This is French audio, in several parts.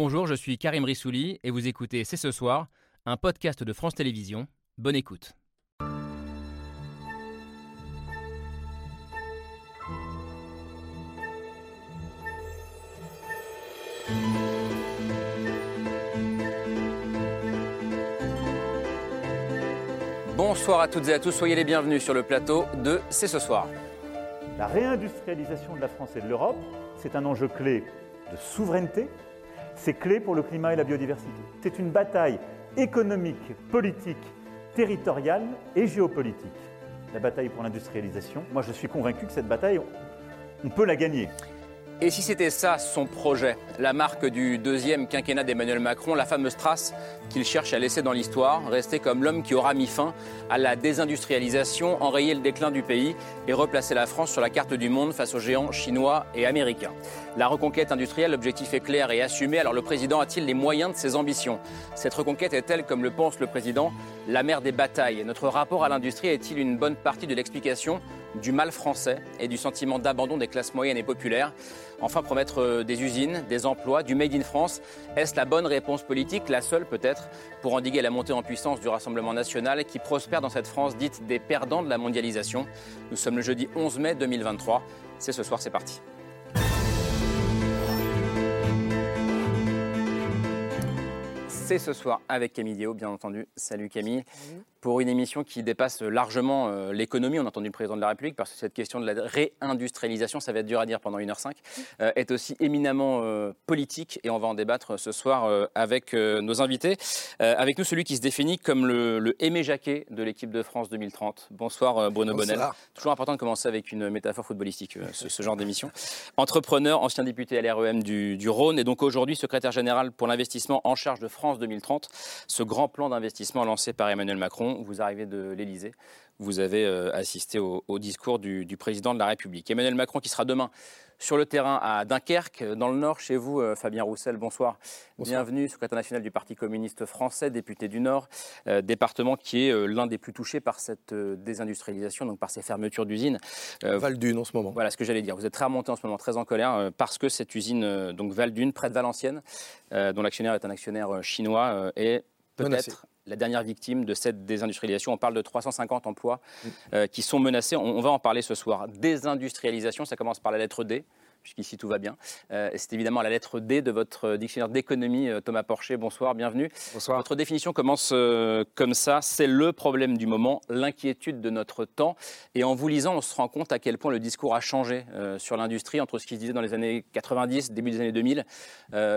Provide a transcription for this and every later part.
Bonjour, je suis Karim Rissouli et vous écoutez C'est ce soir, un podcast de France Télévisions. Bonne écoute. Bonsoir à toutes et à tous, soyez les bienvenus sur le plateau de C'est ce soir. La réindustrialisation de la France et de l'Europe, c'est un enjeu clé de souveraineté, c'est clé pour le climat et la biodiversité. C'est une bataille économique, politique, territoriale et géopolitique. La bataille pour l'industrialisation, moi je suis convaincu que cette bataille, on peut la gagner. Et si c'était ça son projet, la marque du deuxième quinquennat d'Emmanuel Macron, la fameuse trace qu'il cherche à laisser dans l'histoire, rester comme l'homme qui aura mis fin à la désindustrialisation, enrayer le déclin du pays et replacer la France sur la carte du monde face aux géants chinois et américains. La reconquête industrielle, l'objectif est clair et assumé, alors le président a-t-il les moyens de ses ambitions? Cette reconquête est-elle, comme le pense le président, la mère des batailles Notre rapport à l'industrie est-il une bonne partie de l'explication du mal français et du sentiment d'abandon des classes moyennes et populaires? Enfin, promettre euh, des usines, des emplois, du Made in France, est-ce la bonne réponse politique, la seule peut-être, pour endiguer la montée en puissance du Rassemblement national qui prospère dans cette France dite des perdants de la mondialisation? Nous sommes le jeudi 11 mai 2023. C'est ce soir, c'est parti. C'est ce soir avec Camille Dio, bien entendu. Salut Camille pour une émission qui dépasse largement euh, l'économie, on a entendu le président de la République, parce que cette question de la réindustrialisation, ça va être dur à dire pendant 1h05, euh, est aussi éminemment euh, politique et on va en débattre ce soir avec nos invités. avec nous, celui qui se définit comme le, Aimé Jacquet de l'équipe de France 2030. Bonsoir Bruno Bonnel. Toujours important de commencer avec une métaphore footballistique, ce, genre d'émission. Entrepreneur, ancien député à l'REM du, du Rhône et donc aujourd'hui secrétaire général pour l'investissement en charge de France 2030, ce grand plan d'investissement lancé par Emmanuel Macron vous arrivez de l'Elysée, vous avez euh, assisté au, discours du, président de la République. Emmanuel Macron qui sera demain sur le terrain à Dunkerque, dans le Nord, chez vous, euh, Fabien Roussel, bonsoir. Bienvenue, secrétaire national du Parti communiste français, député du Nord, euh, département qui est l'un des plus touchés par cette désindustrialisation, donc par ces fermetures d'usines. Val d'Une en ce moment. Voilà ce que j'allais dire. Vous êtes très remonté en ce moment, très en colère, parce que cette usine, donc Val d'Une, près de Valenciennes, dont l'actionnaire est un actionnaire chinois, est peut-être la dernière victime de cette désindustrialisation. On parle de 350 emplois mm. euh, qui sont menacés. on, va en parler ce soir. Désindustrialisation, ça commence par la lettre D puisqu'ici tout va bien. Euh, c'est évidemment la lettre D de votre dictionnaire d'économie, euh, Thomas Porcher. Bonsoir, bienvenue. Bonsoir. Votre définition commence euh, comme ça c'est le problème du moment, l'inquiétude de notre temps. Et en vous lisant, on se rend compte à quel point le discours a changé sur l'industrie entre ce qui se disait dans les années 90, début des années 2000.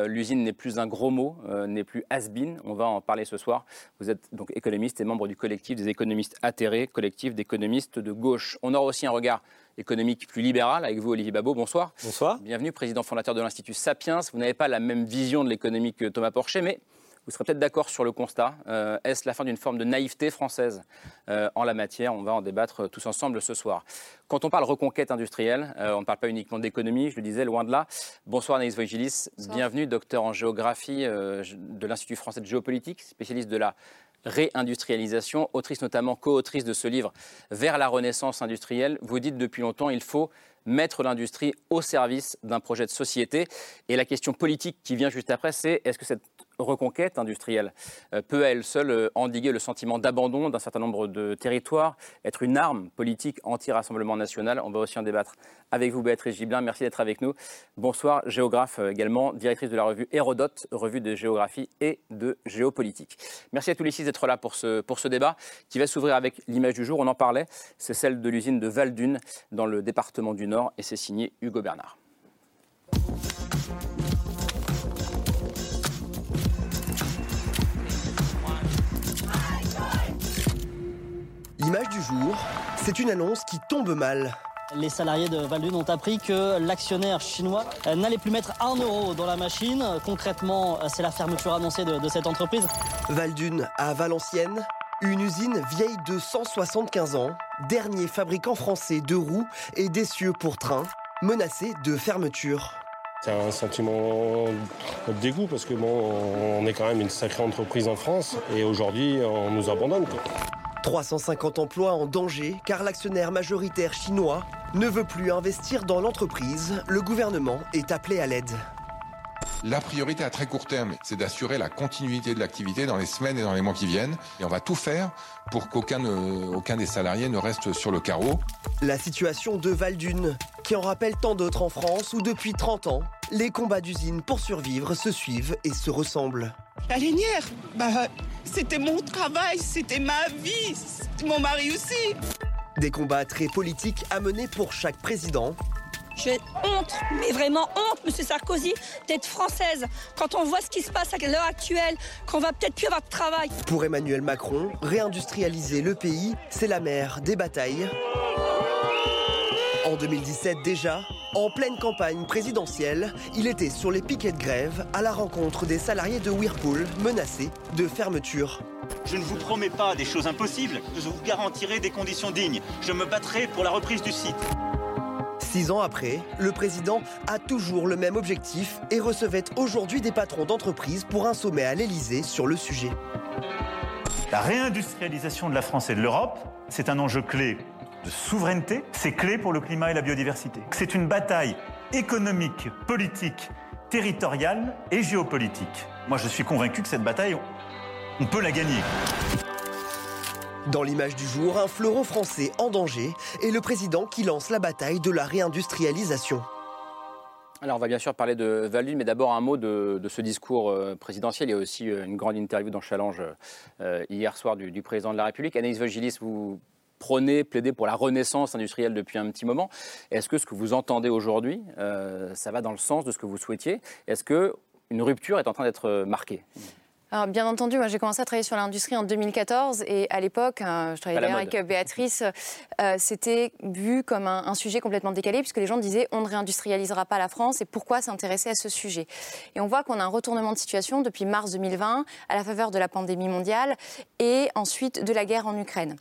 L'usine n'est plus un gros mot, n'est plus has-been. On va en parler ce soir. Vous êtes donc économiste et membre du collectif des économistes atterrés, collectif d'économistes de gauche. On aura aussi un regard économique plus libéral avec vous, Olivier Babot. Bonsoir. Bonsoir. Bienvenue, président fondateur de l'Institut Sapiens. Vous n'avez pas la même vision de l'économie que Thomas Porcher, mais vous serez peut-être d'accord sur le constat. Euh, est-ce la fin d'une forme de naïveté française euh, en la matière? On va en débattre tous ensemble ce soir. Quand on parle reconquête industrielle, euh, on ne parle pas uniquement d'économie, je le disais, loin de là. Bonsoir Anaïs Voigilis, bienvenue, docteur en géographie de l'Institut français de géopolitique, spécialiste de la réindustrialisation, autrice notamment co-autrice de ce livre Vers la renaissance industrielle. Vous dites depuis longtemps il faut mettre l'industrie au service d'un projet de société. Et la question politique qui vient juste après, c'est est-ce que cette reconquête industrielle euh, peut à elle seule euh, endiguer le sentiment d'abandon d'un certain nombre de territoires, être une arme politique anti-rassemblement national? On va aussi en débattre avec vous, Béatrice Giblin. Merci d'être avec nous. Bonsoir, géographe euh, également, directrice de la revue Hérodote, revue de géographie et de géopolitique. Merci à tous les six d'être là pour ce, pour ce débat qui va s'ouvrir avec l'image du jour. On en parlait, c'est celle de l'usine de Val-d'Une dans le département du Nord et c'est signé Hugo Bernard. Du jour, c'est une annonce qui tombe mal. Les salariés de Valdune ont appris que l'actionnaire chinois n'allait plus mettre un euro dans la machine. Concrètement, c'est la fermeture annoncée de, cette entreprise. Valdune à Valenciennes, une usine vieille de 175 ans, dernier fabricant français de roues et d'essieux pour train, menacé de fermeture. C'est un sentiment de dégoût parce que bon, on est quand même une sacrée entreprise en France et aujourd'hui on nous abandonne. 350 emplois en danger car l'actionnaire majoritaire chinois ne veut plus investir dans l'entreprise. Le gouvernement est appelé à l'aide. La priorité à très court terme, c'est d'assurer la continuité de l'activité dans les semaines et dans les mois qui viennent. Et on va tout faire pour qu'aucun aucun des salariés ne reste sur le carreau. La situation de Valdune, qui en rappelle tant d'autres en France où depuis 30 ans, les combats d'usine pour survivre se suivent et se ressemblent. La linéaire, bah, c'était mon travail, c'était ma vie, mon mari aussi. Des combats très politiques à mener pour chaque président. J'ai honte, mais vraiment honte, Monsieur Sarkozy, d'être française. Quand on voit ce qui se passe à l'heure actuelle, qu'on va peut-être plus avoir de travail. Pour Emmanuel Macron, réindustrialiser le pays, c'est la mère des batailles. En 2017 déjà, en pleine campagne présidentielle, il était sur les piquets de grève à la rencontre des salariés de Whirlpool menacés de fermeture. Je ne vous promets pas des choses impossibles, je vous garantirai des conditions dignes. Je me battrai pour la reprise du site. Six ans après, le président a toujours le même objectif et recevait aujourd'hui des patrons d'entreprise pour un sommet à l'Elysée sur le sujet. La réindustrialisation de la France et de l'Europe, c'est un enjeu clé de souveraineté, c'est clé pour le climat et la biodiversité. C'est une bataille économique, politique, territoriale et géopolitique. Moi, je suis convaincu que cette bataille, on peut la gagner. Dans l'image du jour, un fleuron français en danger et le président qui lance la bataille de la réindustrialisation. Alors on va bien sûr parler de Valune, mais d'abord un mot de, ce discours euh, présidentiel. Il y a aussi euh, une grande interview dans Challenge euh, hier soir du, président de la République. Anaïs Vogilis, vous prônez, plaidez pour la renaissance industrielle depuis un petit moment. Est-ce que ce que vous entendez aujourd'hui, ça va dans le sens de ce que vous souhaitiez? Est-ce qu'une rupture est en train d'être marquée? Alors, bien entendu, moi j'ai commencé à travailler sur l'industrie en 2014 et à l'époque, euh, je travaillais avec Béatrice, euh, c'était vu comme un, un, sujet complètement décalé puisque les gens disaient on ne réindustrialisera pas la France et pourquoi s'intéresser à ce sujet? Et on voit qu'on a un retournement de situation depuis mars 2020 à la faveur de la pandémie mondiale et ensuite de la guerre en Ukraine.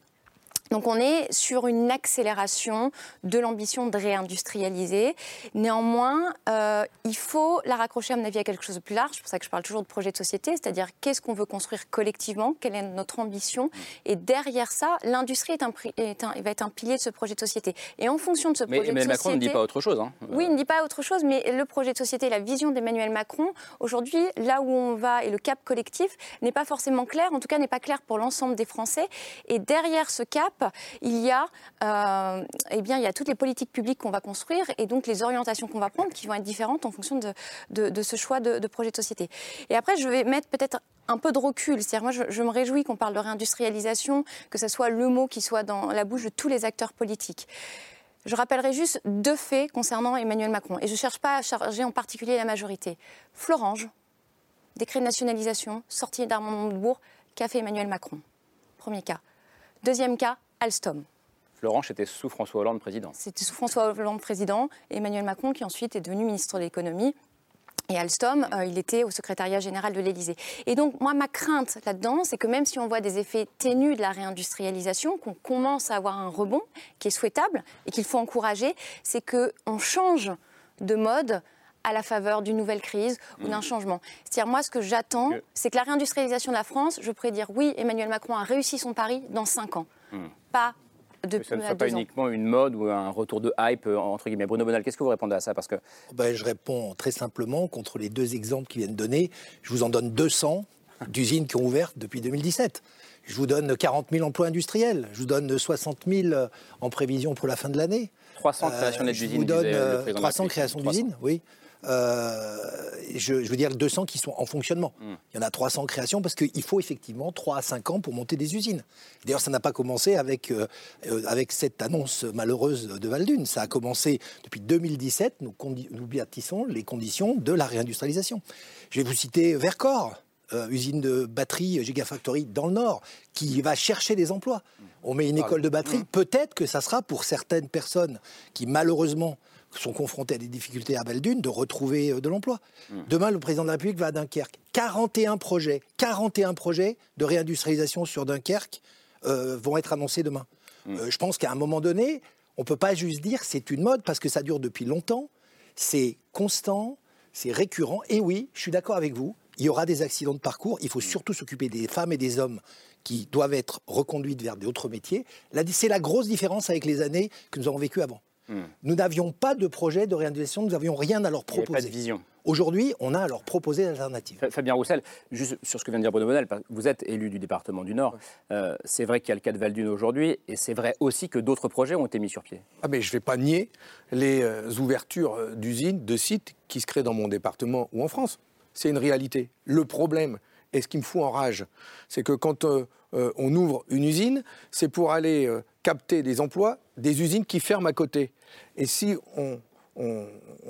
Donc on est sur une accélération de l'ambition de réindustrialiser. Néanmoins, euh, il faut la raccrocher à mon avis à quelque chose de plus large. C'est pour ça que je parle toujours de projet de société, c'est-à-dire qu'est-ce qu'on veut construire collectivement, quelle est notre ambition. Et derrière ça, l'industrie est un, est un, va être un pilier de ce projet de société. Et en fonction de ce projet de société... Mais Macron ne dit pas autre chose. Hein. Oui, il ne dit pas autre chose, mais le projet de société, la vision d'Emmanuel Macron, aujourd'hui, là où on va et le cap collectif n'est pas forcément clair, en tout cas n'est pas clair pour l'ensemble des Français. Et derrière ce cap, il y a, euh, eh bien, il y a toutes les politiques publiques qu'on va construire et donc les orientations qu'on va prendre qui vont être différentes en fonction de, ce choix de, projet de société. Et après, je vais mettre peut-être un peu de recul. C'est-à-dire, moi, je, me réjouis qu'on parle de réindustrialisation, que ce soit le mot qui soit dans la bouche de tous les acteurs politiques. Je rappellerai juste deux faits concernant Emmanuel Macron. Et je ne cherche pas à charger en particulier la majorité. Florange, décret de nationalisation, sortie d'Armand Montebourg, qu'a fait Emmanuel Macron? Premier cas. Deuxième cas, Alstom. Florence était sous François Hollande président. C'était sous François Hollande président Emmanuel Macron qui ensuite est devenu ministre de l'économie. Et Alstom, euh, il était au secrétariat général de l'Élysée. Et donc, moi, ma crainte là-dedans, c'est que même si on voit des effets ténus de la réindustrialisation, qu'on commence à avoir un rebond qui est souhaitable et qu'il faut encourager, c'est qu'on change de mode à la faveur d'une nouvelle crise ou d'un mmh. changement. C'est-à-dire, moi, ce que j'attends, c'est que la réindustrialisation de la France, je pourrais dire, oui, Emmanuel Macron a réussi son pari dans cinq ans. Mmh. Pas de, que ça ne soit pas uniquement une mode ou un retour de hype, euh, entre guillemets. Bruno Bonal, qu'est-ce que vous répondez à ça? Parce que... Ben, je réponds très simplement contre les deux exemples qui viennent donner. Je vous en donne 200 d'usines qui ont ouvert depuis 2017. Je vous donne 40 000 emplois industriels. Je vous donne 60 000 en prévision pour la fin de l'année. 300 créations d'usines. Je vous donne 300 créations d'usines, oui. Euh, je, veux dire 200 qui sont en fonctionnement. Hmm. Il y en a 300 créations parce qu'il faut effectivement 3 à 5 ans pour monter des usines. D'ailleurs, ça n'a pas commencé avec, euh, euh, avec cette annonce malheureuse de Valdune. Ça a commencé depuis 2017. Nous, nous bâtissons les conditions de la réindustrialisation. Je vais vous citer Vercors. usine de batterie Gigafactory dans le Nord, qui va chercher des emplois. On met une école de batterie, hmm. peut-être que ça sera pour certaines personnes qui malheureusement sont confrontés à des difficultés à Valdune de retrouver euh, de l'emploi. Hmm. Demain, le président de la République va à Dunkerque. 41 projets, 41 projets de réindustrialisation sur Dunkerque euh, vont être annoncés demain. Hmm. Euh, je pense qu'à un moment donné, on ne peut pas juste dire c'est une mode parce que ça dure depuis longtemps. C'est constant, c'est récurrent. Et oui, je suis d'accord avec vous, il y aura des accidents de parcours. Il faut hmm. surtout s'occuper des femmes et des hommes qui doivent être reconduites vers d'autres métiers. C'est la grosse différence avec les années que nous avons vécues avant. Nous n'avions pas de projet de réindustrialisation, nous n'avions rien à leur Il n'y avait proposer. pas de vision. Aujourd'hui, on a à leur proposer l'alternative. Fa- Fabien Roussel, juste sur ce que vient de dire Bruno Bonnel, vous êtes élu du département du Nord. Euh, c'est vrai qu'il y a le cas de Valdune aujourd'hui, et c'est vrai aussi que d'autres projets ont été mis sur pied. Ah mais je ne vais pas nier les euh, ouvertures euh, d'usines, de sites qui se créent dans mon département ou en France. C'est une réalité. Le problème, et ce qui me fout en rage, c'est que quand euh, euh, on ouvre une usine, c'est pour aller euh, capter des emplois des usines qui ferment à côté. Et si on,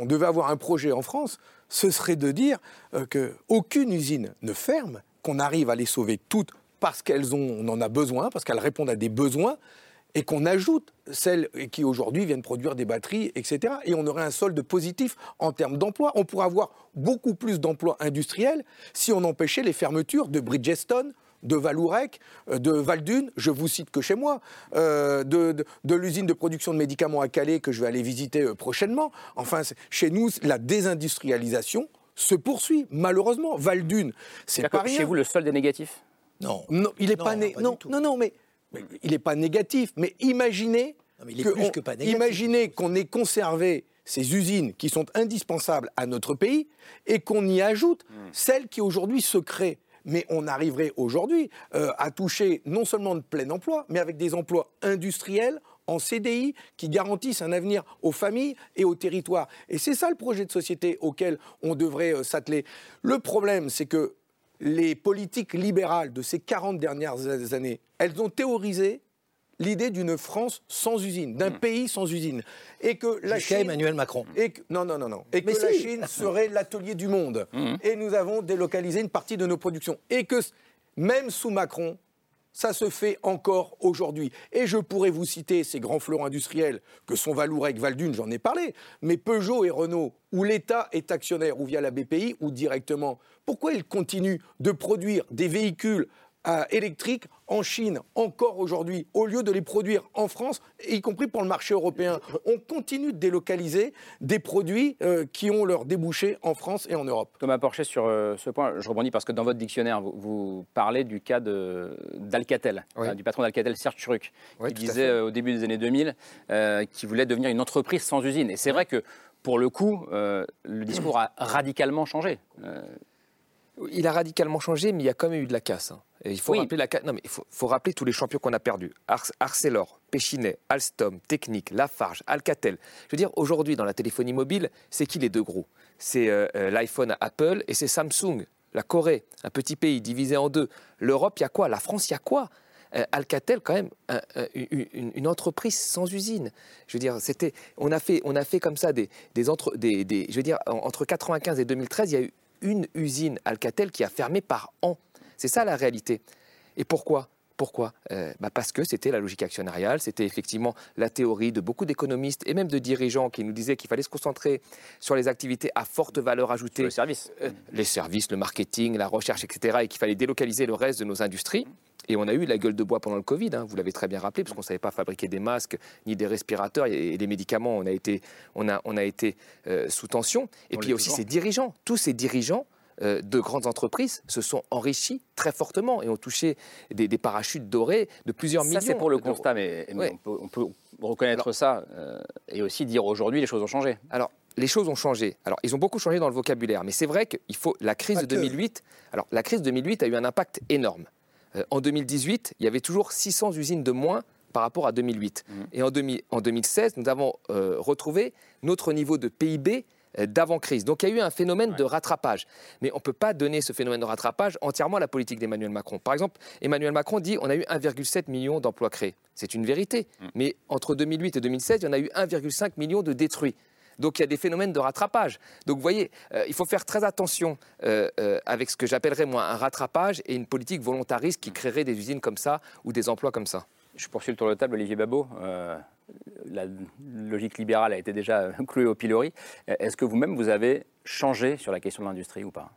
devait avoir un projet en France, ce serait de dire qu'aucune usine ne ferme, qu'on arrive à les sauver toutes parce qu'elles ont, on en a besoin, parce qu'elles répondent à des besoins, et qu'on ajoute celles qui aujourd'hui viennent produire des batteries, etc. Et on aurait un solde positif en termes d'emploi. On pourrait avoir beaucoup plus d'emplois industriels si on empêchait les fermetures de Bridgestone, de Valourec, euh, de Valdune, je vous cite que chez moi, euh, de, de- de l'usine de production de médicaments à Calais que je vais aller visiter euh, prochainement. Enfin, chez nous, la désindustrialisation se poursuit, malheureusement. Valdune, c'est pas rien. Chez vous, le solde est négatif? Non. Non, il n'est pas, né- non, non, non, mais il n'est pas négatif. Mais imaginez, qu'on ait conservé ces usines qui sont indispensables à notre pays et qu'on y ajoute Hmm. celles qui aujourd'hui se créent. Mais on arriverait aujourd'hui euh, à toucher non seulement de plein emploi, mais avec des emplois industriels en CDI qui garantissent un avenir aux familles et aux territoires. Et c'est ça le projet de société auquel on devrait euh, s'atteler. Le problème, c'est que les politiques libérales de ces 40 dernières années, elles ont théorisé l'idée d'une France sans usine, d'un pays sans usine. Et que la Jusqu'à Chine... Emmanuel Macron. Et que- non, non, non, non. Et Mais que la. Chine serait l'atelier du monde. Et nous avons délocalisé une partie de nos productions. Et que même sous Macron, ça se fait encore aujourd'hui. Et je pourrais vous citer ces grands fleurons industriels que sont Valourec, Valdune, j'en ai parlé, mais Peugeot et Renault, où l'État est actionnaire, ou via la BPI, ou directement. Pourquoi ils continuent de produire des véhicules euh, électriques en Chine encore aujourd'hui, au lieu de les produire en France, y compris pour le marché européen On continue de délocaliser des produits euh, qui ont leur débouché en France et en Europe. Thomas Porcher, sur euh, ce point, je rebondis parce que dans votre dictionnaire, vous, vous parlez du cas d'Alcatel, Oui. hein, du patron d'Alcatel, Serge Turuk, Oui, qui disait euh, au début des années 2000 euh, qu'il voulait devenir une entreprise sans usine. Et c'est vrai que, pour le coup, euh, le discours a radicalement changé. Euh, Il a radicalement changé, mais il y a quand même eu de la casse. hein. Et il faut Oui. rappeler la Non, mais il faut, faut rappeler tous les champions qu'on a perdus. Ars- Arcelor, Péchinet, Alstom, Technique, Lafarge, Alcatel. Je veux dire, aujourd'hui, dans la téléphonie mobile, c'est qui les deux gros? C'est euh, euh, l'iPhone Apple et c'est Samsung, la Corée, un petit pays divisé en deux. L'Europe, il y a quoi? La France, il y a quoi? Euh, Alcatel, quand même, un- un- une, entreprise sans usine. Je veux dire, c'était, on a fait, on a fait comme ça des, des entre, des, des- je veux dire, en- entre 95 et 2013, il y a eu une usine Alcatel qui a fermé par an. C'est ça la réalité. Et pourquoi? Pourquoi? Euh, bah Parce que c'était la logique actionnariale, c'était effectivement la théorie de beaucoup d'économistes et même de dirigeants qui nous disaient qu'il fallait se concentrer sur les activités à forte valeur ajoutée. le service. Euh, les services, le marketing, la recherche, etc. Et qu'il fallait délocaliser le reste de nos industries. Et on a eu la gueule de bois pendant le Covid, hein, vous l'avez très bien rappelé, parce qu'on ne savait pas fabriquer des masques ni des respirateurs et, des médicaments. On a été, on a, on a été euh, sous tension. Et On puis il y l'est a aussi toujours. ces dirigeants, tous ces dirigeants de grandes entreprises se sont enrichis très fortement et ont touché des, des parachutes dorés de plusieurs millions. Ça, c'est pour le constat, mais, mais Ouais. on, peut, on peut reconnaître ça euh, et aussi dire aujourd'hui les choses ont changé. Alors, les choses ont changé. Alors, ils ont beaucoup changé dans le vocabulaire, mais c'est vrai qu'il faut. La crise Pas de que. 2008. Alors, la crise de 2008 a eu un impact énorme. Euh, en 2018, il y avait toujours 600 usines de moins par rapport à 2008. Et en, 2000 en 2016, nous avons euh, retrouvé notre niveau de PIB euh, d'avant-crise. Donc il y a eu un phénomène de rattrapage. Mais on ne peut pas donner ce phénomène de rattrapage entièrement à la politique d'Emmanuel Macron. Par exemple, Emmanuel Macron dit on a eu 1,7 million d'emplois créés. C'est une vérité. Mais entre 2008 et 2016, il y en a eu 1,5 million de détruits. Donc il y a des phénomènes de rattrapage. Donc vous voyez, euh, il faut faire très attention euh, euh, avec ce que j'appellerais moi un rattrapage et une politique volontariste qui créerait des usines comme ça ou des emplois comme ça. Je poursuis le tour de table, Olivier Babot. La logique libérale a été déjà clouée au pilori. Est-ce que vous-même, vous avez changé sur la question de l'industrie ou pas?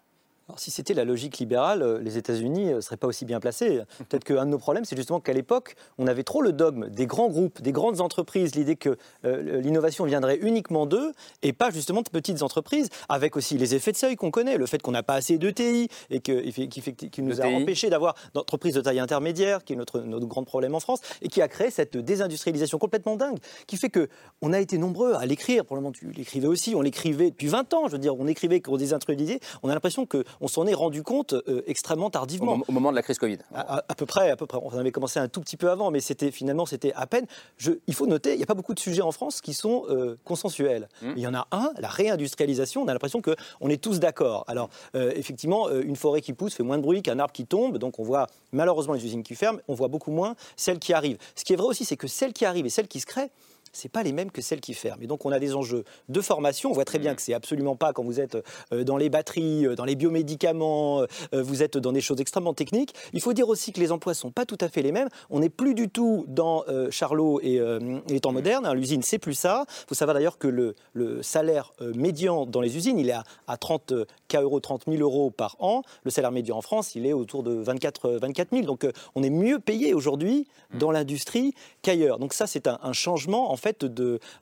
Alors, si c'était la logique libérale, euh, les États-Unis ne seraient pas aussi bien placés. Peut-être qu'un de nos problèmes, c'est justement qu'à l'époque, on avait trop le dogme des grands groupes, des grandes entreprises, l'idée que euh, l'innovation viendrait uniquement d'eux et pas justement de petites entreprises, avec aussi les effets de seuil qu'on connaît, le fait qu'on n'a pas assez d'ETI et que, qui, fait, qui nous a empêché d'avoir d'entreprises de taille intermédiaire, qui est notre, notre grand problème en France, et qui a créé cette désindustrialisation complètement dingue, qui fait que on a été nombreux à l'écrire. Pour le moment, tu l'écrivais aussi, on l'écrivait depuis 20 ans, je veux dire, on écrivait qu'on désindustrialisait. On a l'impression que on s'en est rendu compte euh, extrêmement tardivement. Au, moment de la crise Covid. À, peu près, à peu près. On avait commencé un tout petit peu avant, mais c'était finalement c'était à peine. Je, il faut noter, il n'y a pas beaucoup de sujets en France qui sont euh, consensuels. Mmh. Il y en a un, la réindustrialisation. On a l'impression que on est tous d'accord. Alors euh, effectivement, une forêt qui pousse fait moins de bruit qu'un arbre qui tombe, donc on voit malheureusement les usines qui ferment, on voit beaucoup moins celles qui arrivent. Ce qui est vrai aussi, c'est que celles qui arrivent et celles qui se créent, c'est pas les mêmes que celles qui ferment. Et donc on a des enjeux de formation. On voit très bien mmh. que c'est absolument pas quand vous êtes euh, dans les batteries, euh, dans les biomédicaments, euh, vous êtes dans des choses extrêmement techniques. Il faut dire aussi que les emplois sont pas tout à fait les mêmes. On n'est plus du tout dans Charlot et, les temps modernes. Hein. L'usine c'est plus ça. Il faut savoir d'ailleurs que le, salaire médian dans les usines il est à, 30 K euros, 30 000 euros par an. Le salaire médian en France il est autour de 24 24 000. Donc on est mieux payé aujourd'hui mmh. dans l'industrie qu'ailleurs. Donc ça c'est un, un changement en fait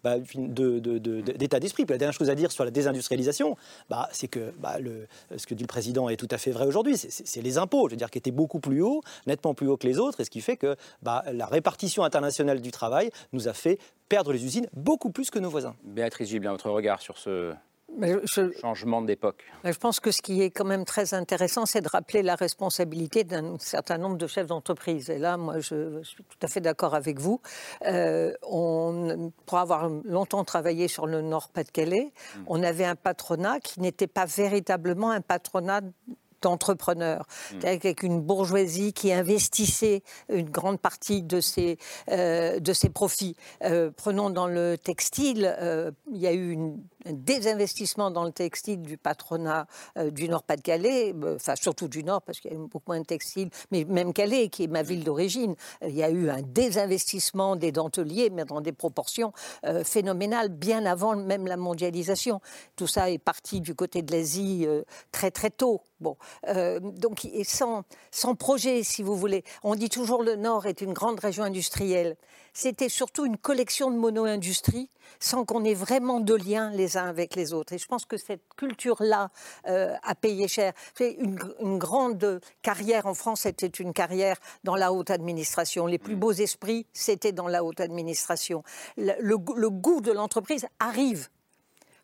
bah, d'état d'esprit. la dernière chose à dire sur la désindustrialisation, bah, c'est que bah, ce que dit le président est tout à fait vrai aujourd'hui, c'est les impôts, dire, qui étaient beaucoup plus hauts, nettement plus hauts que les autres, et ce qui fait que la répartition internationale du travail nous a fait perdre les usines beaucoup plus que nos voisins. Béatrice Gibelin, votre regard sur ce je, changement d'époque. Je pense que ce qui est quand même très intéressant, c'est de rappeler la responsabilité d'un certain nombre de chefs d'entreprise. Et là, moi, je, suis tout à fait d'accord avec vous. Euh, on, pour avoir longtemps travaillé sur le Nord-Pas-de-Calais, hmm. on avait un patronat qui n'était pas véritablement un patronat d'entrepreneurs, mmh. avec une bourgeoisie qui investissait une grande partie de ses, euh, de ses profits. Euh, prenons dans le textile, il y a eu une, un désinvestissement dans le textile du patronat du Nord-Pas-de-Calais, enfin surtout du Nord, parce qu'il y a beaucoup moins de textile, mais même Calais, qui est ma ville d'origine, il y a eu un désinvestissement des denteliers, mais dans des proportions phénoménales, bien avant même la mondialisation. Tout ça est parti du côté de l'Asie très très tôt. Bon, euh, donc sans, sans projet, si vous voulez. On dit toujours le Nord est une grande région industrielle. C'était surtout une collection de mono-industries sans qu'on ait vraiment de lien les uns avec les autres. Et je pense que cette culture-là euh, a payé cher. Une, une, grande carrière en France, c'était une carrière dans la haute administration. Les plus beaux esprits, c'était dans la haute administration. le, le goût de l'entreprise arrive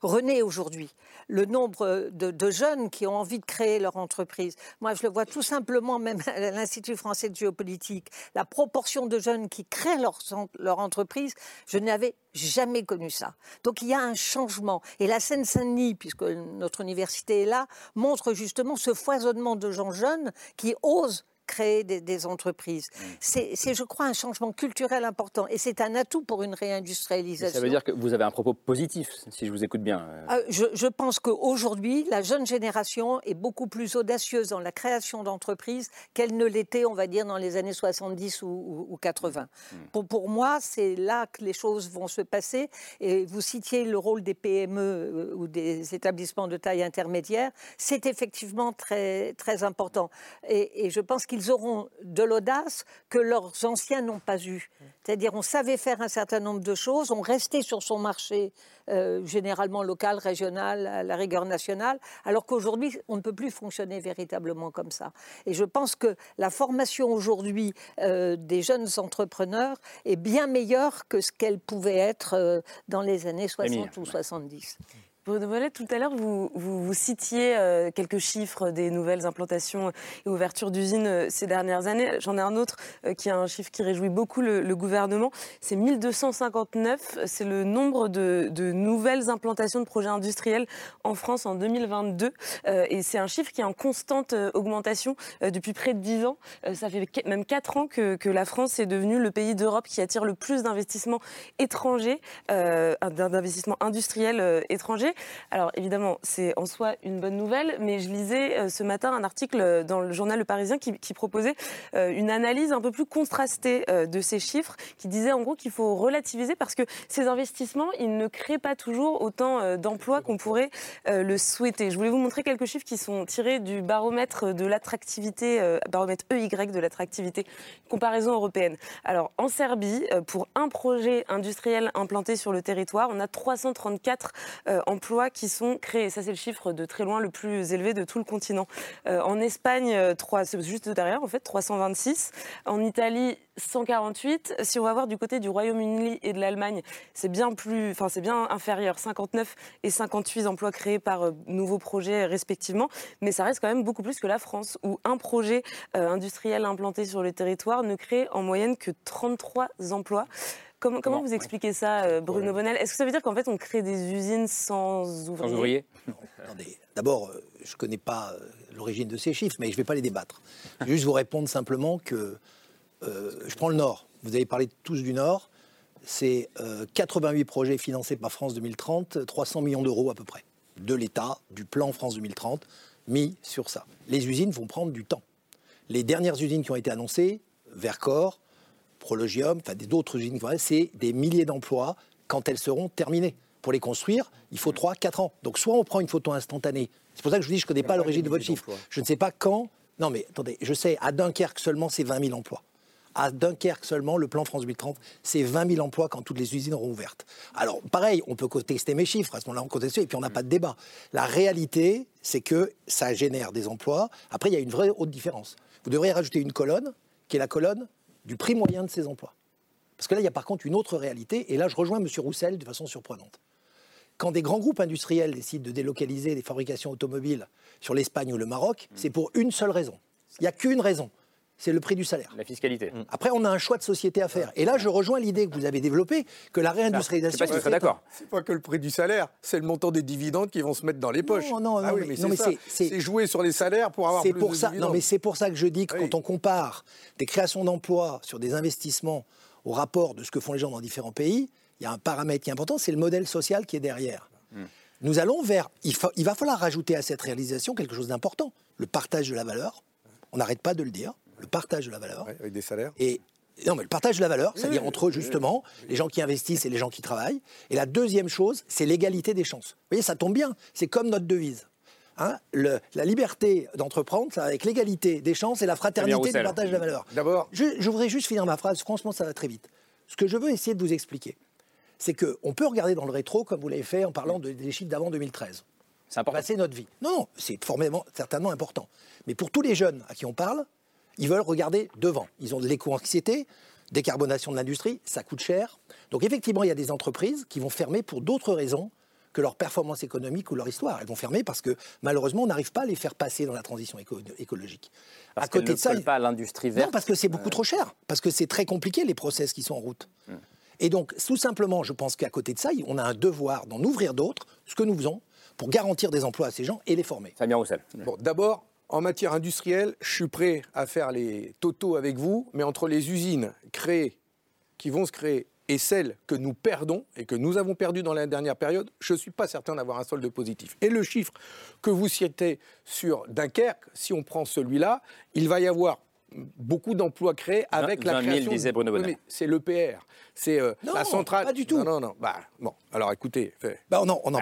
René aujourd'hui, le nombre de, jeunes qui ont envie de créer leur entreprise. Moi, je le vois tout simplement, même à l'Institut français de géopolitique, la proportion de jeunes qui créent leur, leur entreprise, je n'avais jamais connu ça. Donc il y a un changement. Et la Seine-Saint-Denis, puisque notre université est là, montre justement ce foisonnement de gens jeunes qui osent créer des, entreprises. Mm. C'est, je crois, un changement culturel important et c'est un atout pour une réindustrialisation. ça veut dire que vous avez un propos positif, si je vous écoute bien. Euh. Ah, je, je, pense qu'aujourd'hui, la jeune génération est beaucoup plus audacieuse dans la création d'entreprises qu'elle ne l'était, on va dire, dans les années 70 ou, 80. Mm. Pour, pour, moi, c'est là que les choses vont se passer. Et vous citiez le rôle des PME euh, ou des établissements de taille intermédiaire. C'est effectivement très, très important. Et, et je pense qu'il ils auront de l'audace que leurs anciens n'ont pas eu. C'est-à-dire, on savait faire un certain nombre de choses, on restait sur son marché, euh, généralement local, régional, à la rigueur nationale, alors qu'aujourd'hui, on ne peut plus fonctionner véritablement comme ça. Et je pense que la formation aujourd'hui euh, des jeunes entrepreneurs est bien meilleure que ce qu'elle pouvait être euh, dans les années 60 ou 70. Bruno tout à l'heure, vous, vous, citiez euh, quelques chiffres des nouvelles implantations et ouvertures d'usines euh, ces dernières années. J'en ai un autre euh, qui a un chiffre qui réjouit beaucoup le, gouvernement. C'est 1259. C'est le nombre de, nouvelles implantations de projets industriels en France en 2022. et c'est un chiffre qui est en constante augmentation depuis près de 10 ans. ça fait même 4 ans que, la France est devenue le pays d'Europe qui attire le plus d'investissements étrangers, d'investissements industriels étrangers. Alors évidemment, c'est en soi une bonne nouvelle, mais je lisais euh, ce matin un article dans le journal Le Parisien qui, proposait euh, une analyse un peu plus contrastée euh, de ces chiffres, qui disait en gros qu'il faut relativiser parce que ces investissements, ils ne créent pas toujours autant d'emplois qu'on pourrait le souhaiter. Je voulais vous montrer quelques chiffres qui sont tirés du baromètre de l'attractivité, baromètre EY de l'attractivité, comparaison européenne. Alors en Serbie, pour un projet industriel implanté sur le territoire, on a 334 euh, emplois qui sont créés. Ça, c'est le chiffre de très loin le plus élevé de tout le continent. Euh, en Espagne, euh, trois- c'est juste derrière, en fait, 326. En Italie, 148. Si on va voir du côté du Royaume-Uni et de l'Allemagne, c'est bien plus, enfin c'est bien inférieur, 59 et 58 emplois créés par euh, nouveaux projets respectivement, mais ça reste quand même beaucoup plus que la France, où un projet euh, industriel implanté sur le territoire ne crée en moyenne que 33 emplois. Comment, comment vous expliquez ça, euh, Bruno Bonnel? Est-ce que ça veut dire qu'en fait on crée des usines sans ouvriers? Attendez, d'abord, euh, je ne connais pas euh, l'origine de ces chiffres, mais je ne vais pas les débattre. Je vais juste vous répondre simplement que euh, je prends le Nord. Vous avez parlé tous du Nord. C'est euh, 88 projets financés par France 2030, 300 millions d'euros à peu près, de l'État, du plan France 2030, mis sur ça. Les usines vont prendre du temps. Les dernières usines qui ont été annoncées, Vercors, Prologium, enfin des- d'autres usines, c'est des milliers d'emplois quand elles seront terminées. Pour les construire, il faut 3-4 ans. Donc soit on prend une photo instantanée, c'est pour ça que je vous dis, je ne connais pas l'origine de votre chiffre. Je ne sais pas quand. Non mais attendez, je sais, à Dunkerque seulement, c'est 20 000 emplois. À Dunkerque seulement, le plan France 2030, c'est 20 000 emplois quand toutes les usines auront ouvertes. Alors, pareil, on peut contester mes chiffres, à ce moment-là, on conteste, et puis on n'a pas de débat. La réalité, c'est que ça génère des emplois. Après, il y a une vraie haute différence. Vous devriez rajouter une colonne, qui est la colonne du prix moyen de ces emplois. Parce que là, il y a par contre une autre réalité, et là, je rejoins M. Roussel de façon surprenante. Quand des grands groupes industriels décident de délocaliser des fabrications automobiles sur l'Espagne ou le Maroc, c'est pour une seule raison. Il n'y a qu'une raison, c'est le prix du salaire. La fiscalité. Après, on a un choix de société à faire. Et là, je rejoins l'idée que vous avez développée, que la réindustrialisation... Je sais pas si vous d'accord. C'est pas que le prix du salaire, c'est le montant des dividendes qui vont se mettre dans les poches. Non, non, Ah non, oui, mais- mais, non, c'est jouer sur les salaires pour avoir C'est plus pour de ça. Non, mais c'est pour ça que je dis que quand on compare des créations d'emplois sur des investissements au rapport de ce que font les gens dans différents pays, il y a un paramètre qui est important, c'est le modèle social qui est derrière. Nous allons vers. Il, fa- il va falloir rajouter à cette réalisation quelque chose d'important le partage de la valeur. On n'arrête pas de le dire. Le partage de la valeur. avec des salaires. Et non, mais le partage de la valeur, c'est-à-dire entre justement les gens qui investissent et les gens qui travaillent. Et la deuxième chose, c'est l'égalité des chances. Vous voyez, ça tombe bien. C'est comme notre devise. Hein, le- la liberté d'entreprendre, avec l'égalité des chances et la fraternité du partage de la valeur. D'abord. Je, je voudrais juste finir ma phrase. Franchement, ça va très vite. Ce que je veux essayer de vous expliquer, c'est qu'on peut regarder dans le rétro, comme vous l'avez fait en parlant de- des chiffres d'avant 2013. C'est important. Passer notre vie. Non, non, c'est formellement, certainement important. Mais pour tous les jeunes à qui on parle, ils veulent regarder devant. Ils ont de l'éco-anxiété, décarbonation de l'industrie, ça coûte cher. Donc effectivement, il y a des entreprises qui vont fermer pour d'autres raisons que leur performance économique ou leur histoire. Elles vont fermer parce que malheureusement, on n'arrive pas à les faire passer dans la transition éco- écologique. Parce à côté qu'elle de ne ça, pas à l'industrie verte. non, parce que c'est beaucoup trop cher. Parce que c'est très compliqué, les process qui sont en route. Hmm. Et donc, tout simplement, je pense qu'à côté de ça, on a un devoir d'en ouvrir d'autres, ce que nous faisons, pour garantir des emplois à ces gens et les former. Fabien Roussel. Bon, d'abord, en matière industrielle, je suis prêt à faire les totaux avec vous, mais entre les usines créées, qui vont se créer, et celles que nous perdons, et que nous avons perdues dans la dernière période, je ne suis pas certain d'avoir un solde positif. Et le chiffre que vous citez sur Dunkerque, si on prend celui-là, il va y avoir beaucoup d'emplois créés avec la 20 000, création... disait Bruno Oui, Bonnet. C'est l'EPR, c'est euh, Non, la centrale... pas du tout. Non, non, non. Bah, bon, alors écoutez... fait- Bah, on en, on en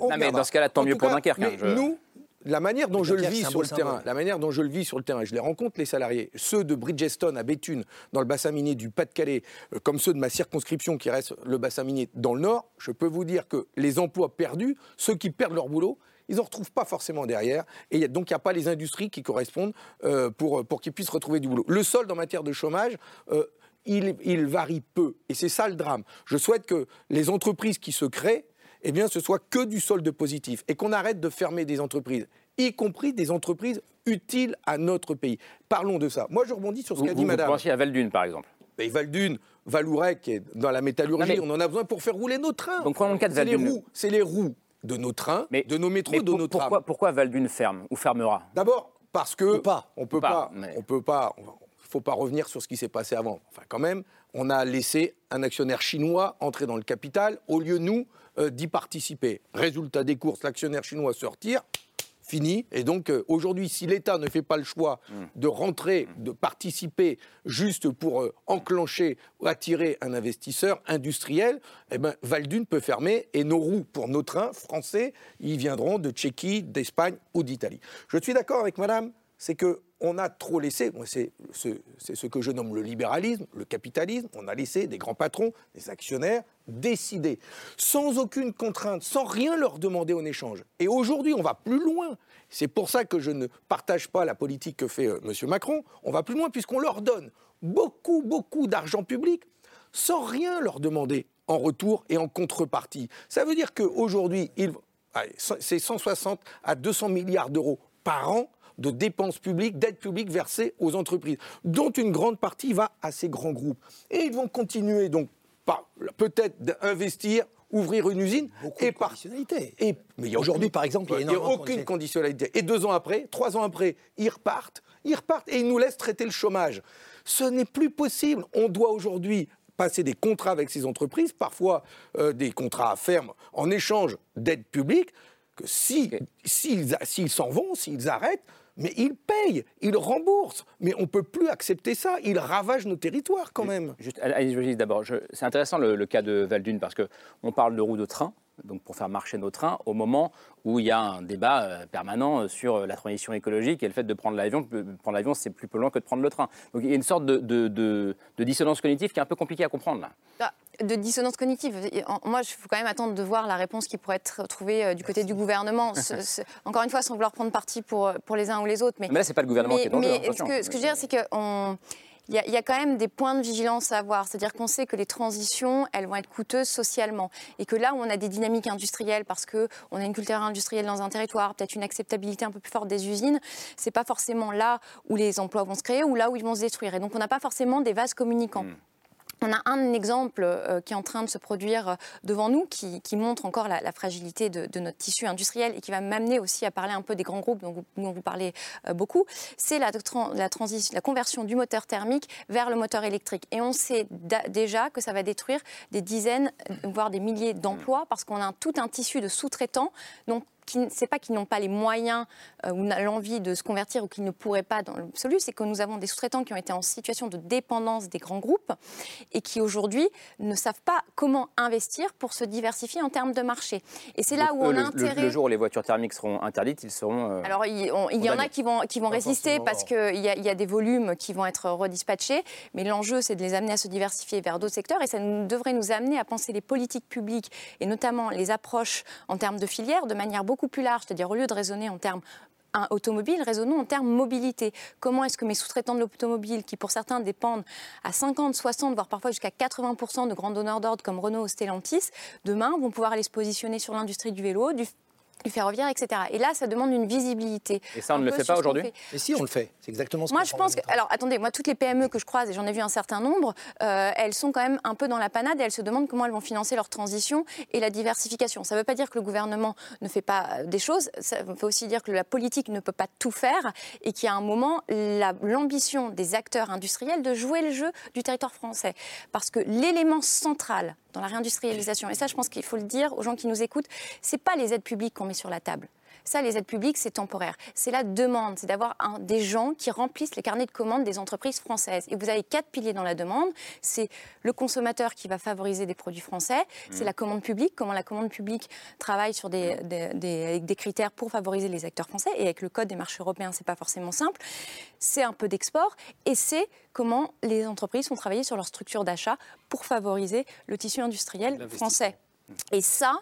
on Non, mais dans ce cas-là, tant En mieux pour cas, Dunkerque, hein, je- Nous, la manière dont je le vis sur le terrain, la manière dont je le vis sur le terrain, je les rencontre les salariés, ceux de Bridgestone à Béthune, dans le bassin minier du Pas-de-Calais, euh, comme ceux de ma circonscription qui reste le bassin minier dans le Nord, je peux vous dire que les emplois perdus, ceux qui perdent leur boulot, ils n'en retrouvent pas forcément derrière. Et il y a- donc, il n'y a pas les industries qui correspondent euh, pour, pour qu'ils puissent retrouver du boulot. Le solde en matière de chômage, euh, il, il varie peu. Et c'est ça le drame. Je souhaite que les entreprises qui se créent, eh bien, ce soit que du solde positif et qu'on arrête de fermer des entreprises, y compris des entreprises utiles à notre pays. Parlons de ça. Moi, je rebondis sur ce Vous, qu'a vous, dit vous Madame. pensiez à Valdune, par exemple. Et Valdune, Valourec, qui est dans la métallurgie, mais- on en a besoin pour faire rouler nos trains. Donc, prenons le cas de C'est les Valdune. roues, c'est les roues de nos trains, de nos métros, Mais de pour- nos trams. pourquoi, pourquoi Valdune ferme ou fermera? D'abord, parce que pas. on peut Pas, pas, mais- on peut pas. Il faut pas revenir sur ce qui s'est passé avant. Enfin, quand même, on a laissé un actionnaire chinois entrer dans le capital au lieu, nous, euh, d'y participer. Résultat des courses, l'actionnaire chinois sortir, fini. Et donc, euh, aujourd'hui, si l'État ne fait pas le choix de rentrer, de participer juste pour euh, enclencher ou attirer un investisseur industriel, eh ben, Valdune peut fermer et nos roues pour nos trains français, ils viendront de Tchéquie, d'Espagne ou d'Italie. Je suis d'accord avec madame, c'est que on a trop laissé, c'est ce, que je nomme le libéralisme, le capitalisme, on a laissé des grands patrons, des actionnaires décider, sans aucune contrainte, sans rien leur demander en échange. Et aujourd'hui, on va plus loin. C'est pour ça que je ne partage pas la politique que fait euh, M. Macron. On va plus loin puisqu'on leur donne beaucoup, beaucoup d'argent public sans rien leur demander en retour et en contrepartie. Ça veut dire qu'aujourd'hui, allez, c'est 160 à 200 milliards d'euros par an de dépenses publiques, d'aides publiques versées aux entreprises, dont une grande partie va à ces grands groupes. Et ils vont continuer donc peut-être d'investir, ouvrir une usine et par et mais Aujourd'hui, par exemple, il y a de aucune conditionnalité. Et deux ans après, trois ans après, ils repartent, ils repartent et ils nous laissent traiter le chômage. Ce n'est plus possible. On doit aujourd'hui passer des contrats avec ces entreprises, parfois euh, des contrats à ferme en échange d'aides publiques, que si, s'ils s'ils s'en vont, s'ils arrêtent, mais ils payent, ils remboursent. Mais on ne peut plus accepter ça. Ils ravagent nos territoires quand même. Juste, d'abord, c'est intéressant le, le cas de Valdune parce qu'on parle de roues de train, donc pour faire marcher nos trains, au moment où il y a un débat euh, permanent sur euh, la transition écologique et le fait de prendre l'avion. Prendre l'avion, c'est plus polluant que de prendre le train. Donc il y a une sorte de, de- de- de dissonance cognitive qui est un peu compliquée à comprendre là. Ah, De dissonance cognitive. Moi, il faut quand même attendre de voir la réponse qui pourrait être trouvée euh, du côté du gouvernement. Ce- ce- encore une fois, sans vouloir prendre parti pour, euh, pour les uns ou les autres. Mais, Mais là, c'est pas le gouvernement mais- qui est en jeu, mais hein, ce que, ce que je veux dire, c'est qu'on. Il y, a, quand même des points de vigilance à avoir. C'est-à-dire qu'on sait que les transitions, elles vont être coûteuses socialement. Et que là où on a des dynamiques industrielles, parce qu'on a une culture industrielle dans un territoire, peut-être une acceptabilité un peu plus forte des usines, c'est pas forcément là où les emplois vont se créer ou là où ils vont se détruire. Et donc on n'a pas forcément des vases communicants. On a un exemple euh, qui est en train de se produire euh, devant nous, qui, qui montre encore la, la fragilité de, de notre tissu industriel et qui va m'amener aussi à parler un peu des grands groupes dont vous, dont vous parlez euh, beaucoup. C'est la, tran- la, conversion du moteur thermique vers le moteur électrique. Et on sait déjà que ça va détruire des dizaines, voire des milliers d'emplois, parce qu'on a un- tout un tissu de sous-traitants. Donc, c'est pas qu'ils n'ont pas les moyens euh, ou l'envie de se convertir ou qu'ils ne pourraient pas dans l'absolu, c'est que nous avons des sous-traitants qui ont été en situation de dépendance des grands groupes et qui aujourd'hui ne savent pas comment investir pour se diversifier en termes de marché. Et c'est là Donc, où on le, a le- intérêt. le jour où les voitures thermiques seront interdites, ils seront. euh, Alors, il, on- il y en a qui vont, qui vont résister parce qu'il y, y a des volumes qui vont être redispatchés, mais l'enjeu, c'est de les amener à se diversifier vers d'autres secteurs et ça nous- devrait nous amener à penser les politiques publiques et notamment les approches en termes de filières de manière beaucoup plus large, c'est-à-dire au lieu de raisonner en termes un automobile, raisonnons en termes mobilité. Comment est-ce que mes sous-traitants de l'automobile, qui pour certains dépendent à 50, 60, voire parfois jusqu'à 80% de grands donneurs d'ordre comme Renault ou Stellantis, demain vont pouvoir aller se positionner sur l'industrie du vélo, du du ferroviaire, etc. Et là, ça demande une visibilité. Et ça, on ne le fait pas aujourd'hui. Mais si, on le fait. C'est exactement ce Moi, que je pense que. Alors, attendez, moi, toutes les PME que je croise, et j'en ai vu un certain nombre, euh, elles sont quand même un peu dans la panade et elles se demandent comment elles vont financer leur transition et la diversification. Ça ne veut pas dire que le gouvernement ne fait pas euh, des choses, ça veut aussi dire que la politique ne peut pas tout faire et qu'il y a un moment la- l'ambition des acteurs industriels de jouer le jeu du territoire français. Parce que l'élément central dans la réindustrialisation, et ça, je pense qu'il faut le dire aux gens qui nous écoutent, c'est pas les aides publiques qu'on met sur la table. Ça, les aides publiques, c'est temporaire. C'est la demande, c'est d'avoir des gens qui remplissent les carnets de commandes des entreprises françaises. Et vous avez quatre piliers dans la demande. C'est le consommateur qui va favoriser des produits français. C'est Mhm. la commande publique, comment la commande publique travaille sur des, des- des- avec des critères pour favoriser les acteurs français. Et avec le code des marchés européens, c'est pas forcément simple. C'est un peu d'export. Et c'est comment les entreprises ont travaillé sur leur structure d'achat pour favoriser le tissu industriel français. Et ça,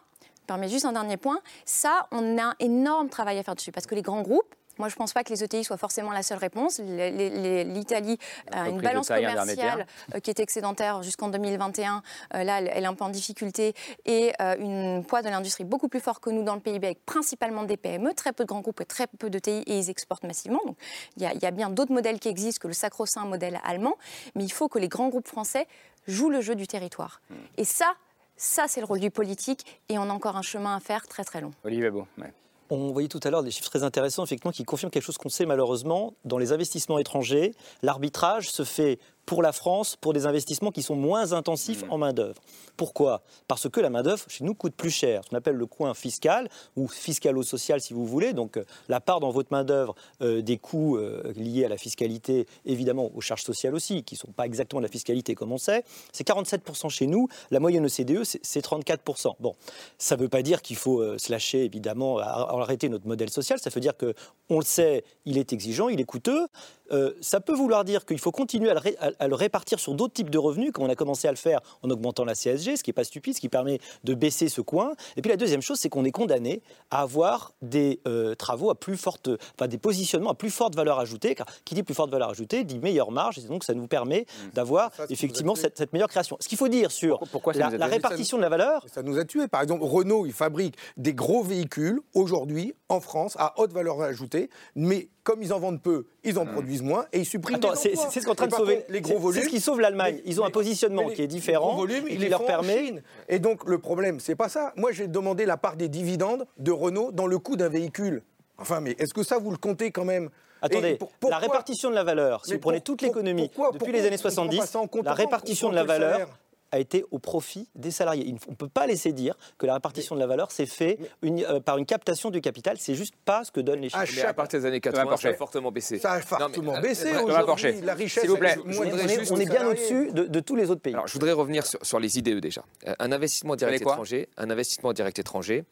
permet juste un dernier point, ça, on a un énorme travail à faire dessus, parce que les grands groupes, moi, je ne pense pas que les ETI soient forcément la seule réponse. L'Italie a une balance commerciale euh, qui est excédentaire jusqu'en 2021. Euh, là, elle, est un peu en difficulté. Et euh, une poids de l'industrie beaucoup plus fort que nous dans le PIB, avec principalement des PME, très peu de grands groupes et très peu de TI, et ils exportent massivement. Donc, il y, y a bien d'autres modèles qui existent que le sacro-saint modèle allemand. Mais il faut que les grands groupes français jouent le jeu du territoire. Hmm. Et ça, ça, c'est le rôle du politique. Et on a encore un chemin à faire très, très long. Olivier Beau. ouais. On voyait tout à l'heure des chiffres très intéressants, effectivement, qui confirment quelque chose qu'on sait malheureusement. Dans les investissements étrangers, l'arbitrage se fait pour la France pour des investissements qui sont moins intensifs Mmh. en main-d'œuvre. Pourquoi? Parce que la main-d'œuvre chez nous coûte plus cher. Ce qu'on appelle le coin fiscal ou fiscalo-social si vous voulez. Donc euh, la part dans votre main-d'œuvre euh, des coûts euh, liés à la fiscalité, évidemment aux charges sociales aussi, qui ne sont pas exactement de la fiscalité comme on sait, c'est 47% chez nous. La moyenne OCDE, c'est- c'est 34%. Bon, ça ne veut pas dire qu'il faut euh, se lâcher, évidemment, à- à arrêter notre modèle social. Ça veut dire que, on le sait, il est exigeant, il est coûteux. Euh, ça peut vouloir dire qu'il faut continuer à le, ré- à- à le répartir sur d'autres types de revenus, comme on a commencé à le faire en augmentant la CSG, ce qui n'est pas stupide, ce qui permet de baisser ce coin. Et puis la deuxième chose, c'est qu'on est condamné à avoir des euh, travaux à plus forte, enfin des positionnements à plus forte valeur ajoutée. Car qui dit plus forte valeur ajoutée dit meilleure marge, et donc ça nous permet d'avoir effectivement cette, cette meilleure création. Ce qu'il faut dire sur la, répartition de la valeur, Ça nous a tués. Par exemple, Renault, il fabrique des gros véhicules aujourd'hui en France à haute valeur ajoutée, mais comme ils en vendent peu, ils en produisent moins et ils suppriment c'est ce qu'on train de sauver. contre, les gros volumes. C'est ce qui sauve l'Allemagne. Ils ont un positionnement les- qui est différent Les gros volumes, et ils qui les leur en permet. Chine. Et donc le problème, c'est pas ça. Moi, j'ai demandé la part des dividendes de Renault dans le coût d'un véhicule. Enfin, mais est-ce que ça, vous le comptez quand même? Attendez, pour- la répartition de la valeur, si Mais vous prenez pour- toute l'économie depuis les années on prend pas 70, ça en compte la répartition de la valeur a été au profit des salariés. On ne peut pas laisser dire que la répartition de la valeur s'est fait une- euh, par une captation du capital. C'est juste pas ce que donnent les chiffres. Mais à partir des années 80, ça a fortement baissé. Ça a Non, fortement mais, euh, baissé Thomas aujourd'hui. La richesse, s'il vous plaît, je On est bien au-dessus de, de tous les autres pays. Alors, je voudrais revenir sur, sur les IDE déjà. Euh, un investissement direct étranger, un investissement direct étranger.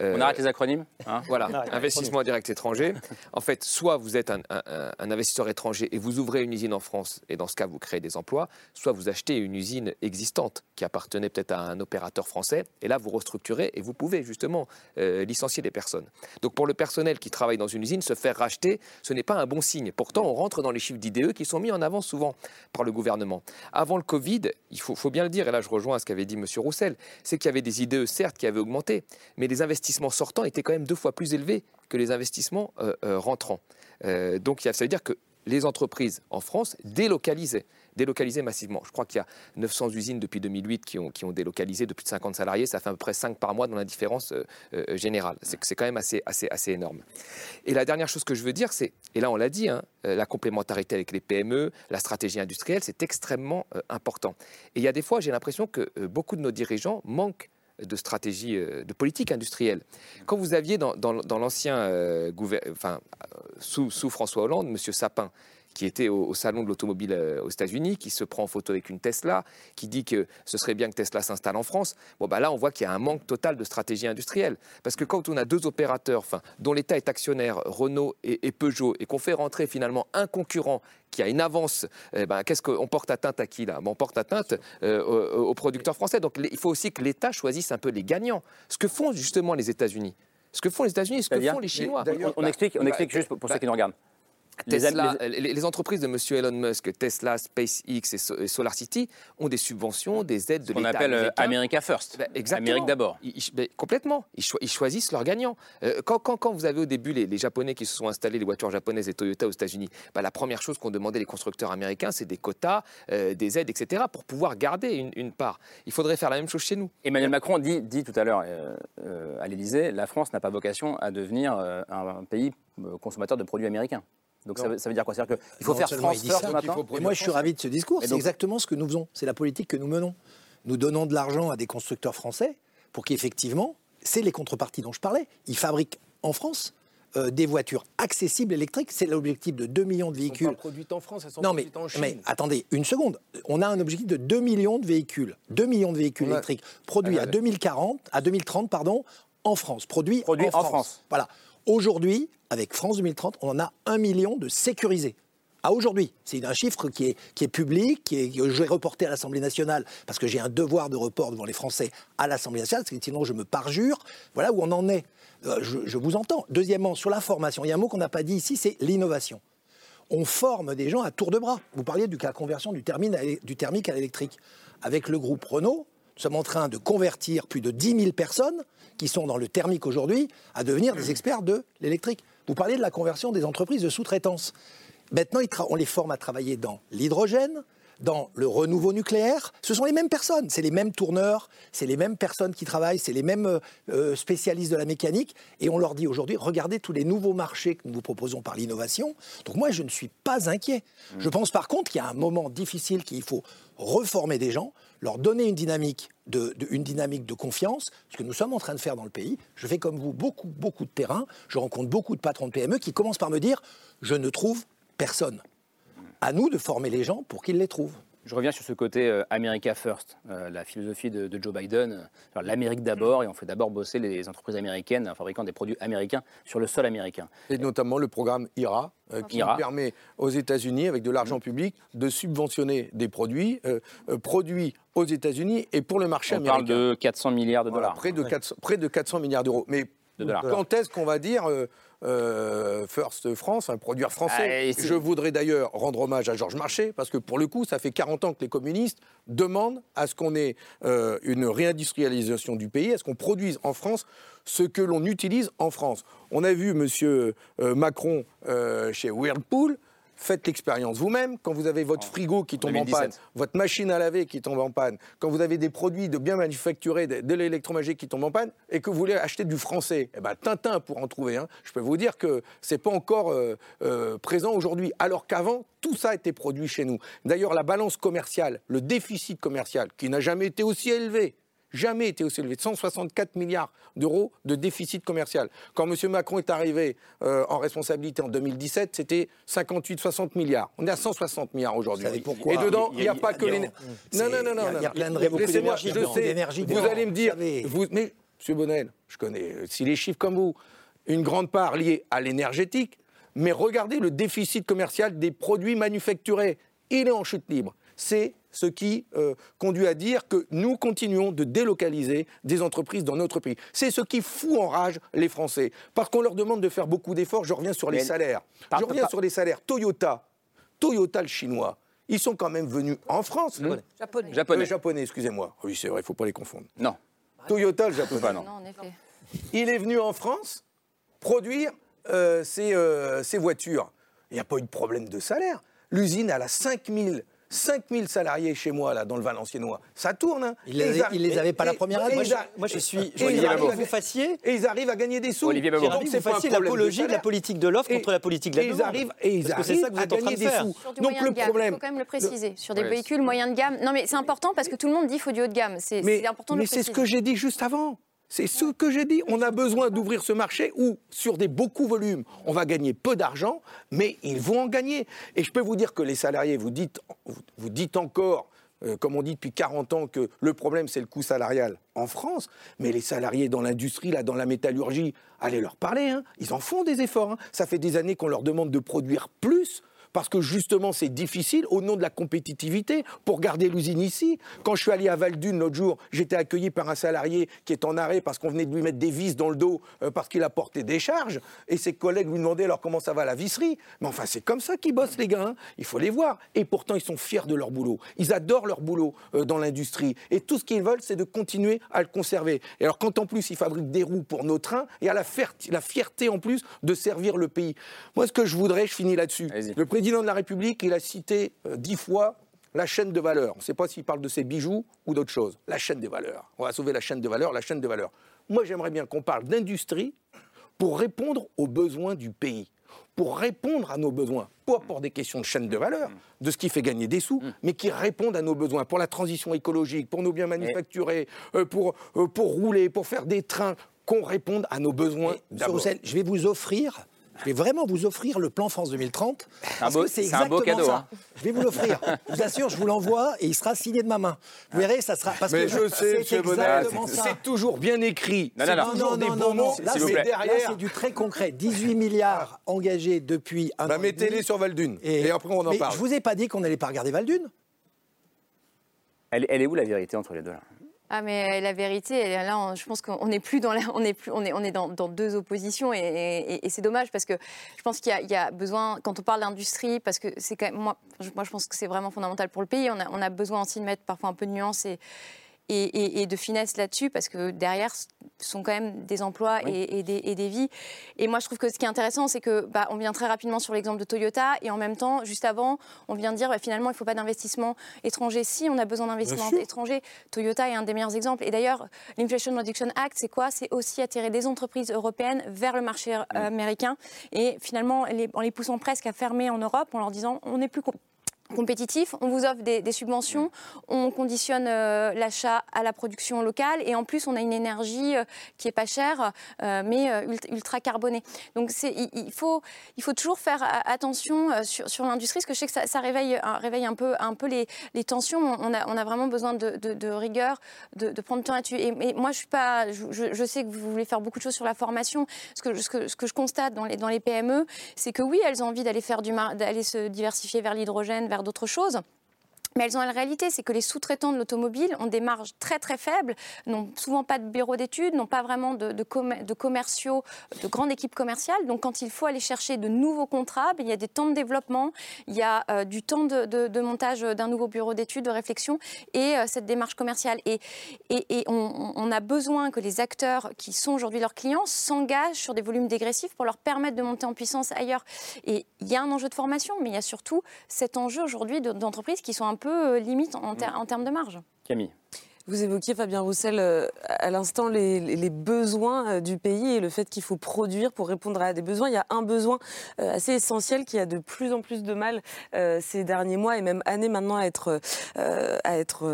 euh, On arrête les acronymes hein Voilà, arrête investissement direct étranger. En fait, soit vous êtes un, un- un- un investisseur étranger et vous ouvrez une usine en France, et dans ce cas, vous créez des emplois, soit vous achetez une usine existante qui appartenait peut-être à un opérateur français, et là, vous restructurez et vous pouvez justement euh, licencier des personnes. Donc, pour le personnel qui travaille dans une usine, se faire racheter, ce n'est pas un bon signe. Pourtant, on rentre dans les chiffres d'IDE qui sont mis en avant souvent par le gouvernement. Avant le Covid, il faut, bien le dire, et là, je rejoins ce qu'avait dit M. Roussel, c'est qu'il y avait des IDE, certes, qui avaient augmenté, mais les investissements sortants étaient quand même deux fois plus élevés que les investissements euh, euh, rentrants. Donc ça veut dire que les entreprises en France délocalisaient, délocalisaient massivement. Je crois qu'il y a 900 usines depuis 2008 qui ont, délocalisé de plus de 50 salariés. Ça fait à peu près 5 par mois dans la différence euh, euh, générale. C'est quand même assez, énorme. Et la dernière chose que je veux dire, c'est, et là on l'a dit, hein, euh, la complémentarité avec les PME, la stratégie industrielle, c'est extrêmement important. Et il y a des fois, j'ai l'impression que beaucoup de nos dirigeants manquent de stratégie, de politique industrielle. Quand vous aviez dans, l'ancien euh, enfin, sous François Hollande, M. Sapin, qui était au, au salon de l'automobile euh, aux États-Unis, qui se prend en photo avec une Tesla, qui dit que ce serait bien que Tesla s'installe en France. Bon, bah là, on voit qu'il y a un manque total de stratégie industrielle. Parce que quand on a deux opérateurs, enfin, dont l'État est actionnaire, Renault et, et Peugeot, et qu'on fait rentrer finalement un concurrent qui a une avance, eh ben, qu'est-ce qu'on porte atteinte à qui là? Ben, On porte atteinte euh, aux, aux producteurs français. Donc il faut aussi que l'État choisisse un peu les gagnants. Ce que font justement les États-Unis. Ce que font les États-Unis, ce que font les Chinois. On, on explique, on explique juste pour, pour ceux qui nous regardent. Les Tesla, les, les entreprises de M. Elon Musk, Tesla, SpaceX et, So- et SolarCity, ont des subventions, des aides de qu'on l'État appelle euh, américain. America First. Ben, exactement. Amérique d'abord. Ben, complètement. Ils, choi- ils choisissent leurs gagnants. Euh, quand, quand- quand vous avez au début les, les Japonais qui se sont installés, les voitures japonaises et Toyota aux États-Unis, ben, la première chose qu'ont demandé les constructeurs américains, c'est des quotas, euh, des aides, etc., pour pouvoir garder une, une part. Il faudrait faire la même chose chez nous. Emmanuel Macron dit, dit tout à l'heure euh, à l'Élysée, la France n'a pas vocation à devenir un, un pays consommateur de produits américains. Donc ça veut, ça veut dire quoi? C'est-à-dire qu'il faut Non faire France first ça, maintenant Et moi, je suis ravi de ce discours. C'est exactement ce que nous faisons. C'est la politique que nous menons. Nous donnons de l'argent à des constructeurs français pour qu'effectivement, c'est les contreparties dont je parlais. Ils fabriquent en France euh, des voitures accessibles électriques. C'est l'objectif de 2 millions de Elles sont véhicules. pas produites en France, elles sont Non, mais, produites en Chine. mais attendez, une seconde. On a un objectif de 2 millions de véhicules. 2 millions de véhicules électriques produits à ouais. 2040, à 2030, pardon, en France. Produits, Produits en, en France. France. Voilà. Aujourd'hui, avec France 2030, on en a 1 million de sécurisés. À aujourd'hui, c'est un chiffre qui est, qui est public, qui est, que je vais reporter à l'Assemblée nationale, parce que j'ai un devoir de report devant les Français à l'Assemblée nationale, parce que sinon je me parjure. Voilà où on en est. Euh, je, vous entends. Deuxièmement, sur la formation, il y a un mot qu'on n'a pas dit ici, c'est l'innovation. On forme des gens à tour de bras. Vous parliez conversion du, à l'é- du thermique à l'électrique. Avec le groupe Renault, nous sommes en train de convertir plus de 10 000 personnes qui sont dans le thermique aujourd'hui à devenir des experts de l'électrique. Vous parliez de la conversion des entreprises de sous-traitance. Maintenant, on les forme à travailler dans l'hydrogène, dans le renouveau nucléaire, ce sont les mêmes personnes, c'est les mêmes tourneurs, c'est les mêmes personnes qui travaillent, c'est les mêmes euh, euh, spécialistes de la mécanique, et on leur dit aujourd'hui, regardez tous les nouveaux marchés que nous vous proposons par l'innovation. Donc moi, je ne suis pas inquiet. Mmh. Je pense par contre qu'il y a un moment difficile qu'il faut reformer des gens, leur donner une dynamique de, de- une dynamique de confiance, ce que nous sommes en train de faire dans le pays. Je fais comme vous beaucoup, beaucoup de terrain. Je rencontre beaucoup de patrons de PME qui commencent par me dire je ne trouve personne. À nous de former les gens pour qu'ils les trouvent. Je reviens sur ce côté euh, America First, euh, la philosophie de, de Joe Biden. euh, L'Amérique d'abord, et on fait d'abord bosser les entreprises américaines en fabriquant des produits américains sur le sol américain. Et notamment le programme IRA, euh, qui IRA. permet aux États-Unis, avec de l'argent public, de subventionner des produits euh, euh, produits aux États-Unis et pour le marché On américain. parle de 400 milliards de Voilà, dollars. près, de 400, près de 400 milliards d'euros. Mais De quand est-ce qu'on va dire euh, First France, un produire français Ah, Je voudrais d'ailleurs rendre hommage à Georges Marchais, parce que pour le coup, ça fait 40 ans que les communistes demandent à ce qu'on ait euh, une réindustrialisation du pays, à ce qu'on produise en France ce que l'on utilise en France. On a vu M. Macron euh, chez Whirlpool. Faites l'expérience vous-même. Quand vous avez votre frigo qui tombe en 2017. panne, votre machine à laver qui tombe en panne, quand vous avez des produits de bien manufacturés, de, de l'électroménager qui tombe en panne, et que vous voulez acheter du français, eh ben, Tintin pour en trouver un, je peux vous dire que c'est pas encore euh, euh, présent aujourd'hui, alors qu'avant, tout ça était produit chez nous. D'ailleurs, la balance commerciale, le déficit commercial, qui n'a jamais été aussi élevé, jamais été aussi élevé, 164 milliards d'euros de déficit commercial. Quand M. Macron est arrivé euh, en responsabilité en 2017, c'était 58-60 milliards. On est à 160 milliards aujourd'hui. Et dedans, il n'y a- a, pas que les... Non, non, non, non. il y a- plein de je dedans, sais, vous dedans, allez me dire, vous, mais M. Bonnel, je connais si les chiffres comme vous, une grande part liée à l'énergétique, mais regardez le déficit commercial des produits manufacturés. Il est en chute libre. C'est ce qui euh, conduit à dire que nous continuons de délocaliser des entreprises dans notre pays. C'est ce qui fout en rage les Français. Parce qu'on leur demande de faire beaucoup d'efforts. Je reviens sur les Mais- salaires. Je reviens sur les salaires. Toyota, Toyota le chinois, ils sont quand même venus en France. Japonais. Japonais. Euh, japonais, excusez-moi. Oui, c'est vrai, il ne faut pas les confondre. Non. Toyota, le japonais. Pas non. Non, en effet. Il est venu en France produire euh, ses, euh, ses voitures. Il n'y a pas eu de problème de salaire. L'usine, elle a 5000 5000 salariés chez moi, là, dans le Valenciennois. Ça tourne, hein. Il les il les avait pas et- la première année. Moi, je- a- Moi, je suis. et Je ils arrivent vous fassiez. Et ils arrivent à gagner des sous. Olivier c'est pas problème de l'apologie de la politique de l'offre contre la politique de la et ils demande. arrivent, et ils Parce que c'est arrivent ça que vous à êtes en train gagner de des faire. sous. Sur du Donc moyen le de gamme, il problème, faut quand même le préciser. Sur des véhicules moyens de gamme. Non, mais c'est important parce que tout le monde dit qu'il faut du haut de gamme. C'est mais, c'est important de mais le c'est ce préciser. que j'ai dit juste avant. C'est ce que j'ai dit. On a besoin d'ouvrir ce marché où, sur des beaucoup volumes, on va gagner peu d'argent, mais ils vont en gagner. Et je peux vous dire que les salariés, vous dites, vous, dites encore, euh, comme on dit depuis 40 ans, que le problème c'est le coût salarial en France, mais les salariés dans l'industrie, là, dans la métallurgie, allez leur parler. hein. Ils en font des efforts. hein. Ça fait des années qu'on leur demande de produire plus. Parce que justement, c'est difficile au nom de la compétitivité pour garder l'usine ici. Quand je suis allé à Val-d'Une l'autre jour, j'étais accueilli par un salarié qui est en arrêt parce qu'on venait de lui mettre des vis dans le dos euh, parce qu'il a porté des charges. Et ses collègues lui demandaient alors comment ça va la visserie? Mais enfin, c'est comme ça qu'ils bossent, les gars. hein. Il faut les voir. Et pourtant, ils sont fiers de leur boulot. Ils adorent leur boulot euh, dans l'industrie. Et tout ce qu'ils veulent, c'est de continuer à le conserver. Et alors, quand en plus, ils fabriquent des roues pour nos trains, à la, fierté- la fierté en plus de servir le pays. Moi, ce que je voudrais, je finis là-dessus. Allez-y. Le président de la République, il a cité euh, dix fois la chaîne de valeur. On ne sait pas s'il parle de ses bijoux ou d'autre chose. La chaîne des valeurs. On va sauver la chaîne de valeur, la chaîne de valeur. Moi, j'aimerais bien qu'on parle d'industrie pour répondre aux besoins du pays, pour répondre à nos besoins, pas pour des questions de chaîne de valeur, de ce qui fait gagner des sous, mais qui répondent à nos besoins, pour la transition écologique, pour nos biens manufacturés, euh, pour, euh, pour rouler, pour faire des trains, qu'on réponde à nos besoins. Roussel, je vais vous offrir, je vais vraiment vous offrir le plan France 2030. parce beau- que c'est c'est un beau exactement cadeau, ça. hein. Je vais vous l'offrir. Je vous assure, je vous l'envoie et il sera signé de ma main. Vous verrez, ça sera. Parce Mais que je sais, c'est monsieur Bonnel, exactement ça. c'est toujours bien écrit. Non, c'est non, non. toujours non, non. Là, c'est c'est du très concret. 18 milliards engagés depuis un Bah, an. et mettez-les sur Valdune. Et, après, on en mais parle. Je vous ai pas dit qu'on n'allait pas regarder Valdune. Elle, elle est où la vérité entre les deux là? Ah mais la vérité, là, on- je pense qu'on n'est plus dans on est plus, on est, on est dans, deux oppositions et, c'est dommage parce que je pense qu'il y a- besoin, quand on parle d'industrie, parce que c'est moi, moi je pense que c'est vraiment fondamental pour le pays, on a, on a besoin aussi de mettre parfois un peu de nuance et, et, de finesse là-dessus, parce que derrière, ce sont quand même des emplois et, des, vies. Et moi, je trouve que ce qui est intéressant, c'est que bah, on vient très rapidement sur l'exemple de Toyota, et en même temps, juste avant, on vient de dire bah, finalement, il ne faut pas d'investissement étranger. Si on a besoin d'investissement étranger, Toyota est un des meilleurs exemples. Et d'ailleurs, l'Inflation Reduction Act, c'est quoi? C'est aussi attirer des entreprises européennes vers le marché euh, américain, et finalement, en les poussant presque à fermer en Europe, en leur disant on n'est plus compétitif, on vous offre des, subventions, on conditionne euh, l'achat à la production locale et en plus on a une énergie euh, qui est pas chère euh, mais ultra carbonée. Donc il, il, faut, il faut toujours faire attention sur, sur l'industrie parce que je sais que ça, réveille, réveille un peu, un peu les, les tensions. On a, on a, vraiment besoin de, de, rigueur, de, de, prendre le temps là-dessus. Et, moi je suis pas, je, je, sais que vous voulez faire beaucoup de choses sur la formation. Ce que, ce que, ce que je constate dans les, dans les PME, c'est que oui, elles ont envie d'aller faire du d'aller se diversifier vers l'hydrogène, d'autres choses. Mais elles ont la réalité, c'est que les sous-traitants de l'automobile ont des marges très très faibles, n'ont souvent pas de bureau d'études, n'ont pas vraiment de, commerciaux, de grandes équipes commerciales. Donc quand il faut aller chercher de nouveaux contrats, ben, il y a des temps de développement, il y a euh, du temps de, montage d'un nouveau bureau d'études, de réflexion et euh, cette démarche commerciale. Et, on, a besoin que les acteurs qui sont aujourd'hui leurs clients s'engagent sur des volumes dégressifs pour leur permettre de monter en puissance ailleurs. Et il y a un enjeu de formation, mais il y a surtout cet enjeu aujourd'hui d'entreprises qui sont un peu peu euh, limite en, en termes de marge. Camille. Vous évoquiez, Fabien Roussel, euh, à l'instant les, besoins euh, du pays et le fait qu'il faut produire pour répondre à des besoins. Il y a un besoin euh, assez essentiel qui a de plus en plus de mal ces derniers mois et même années maintenant à être, à être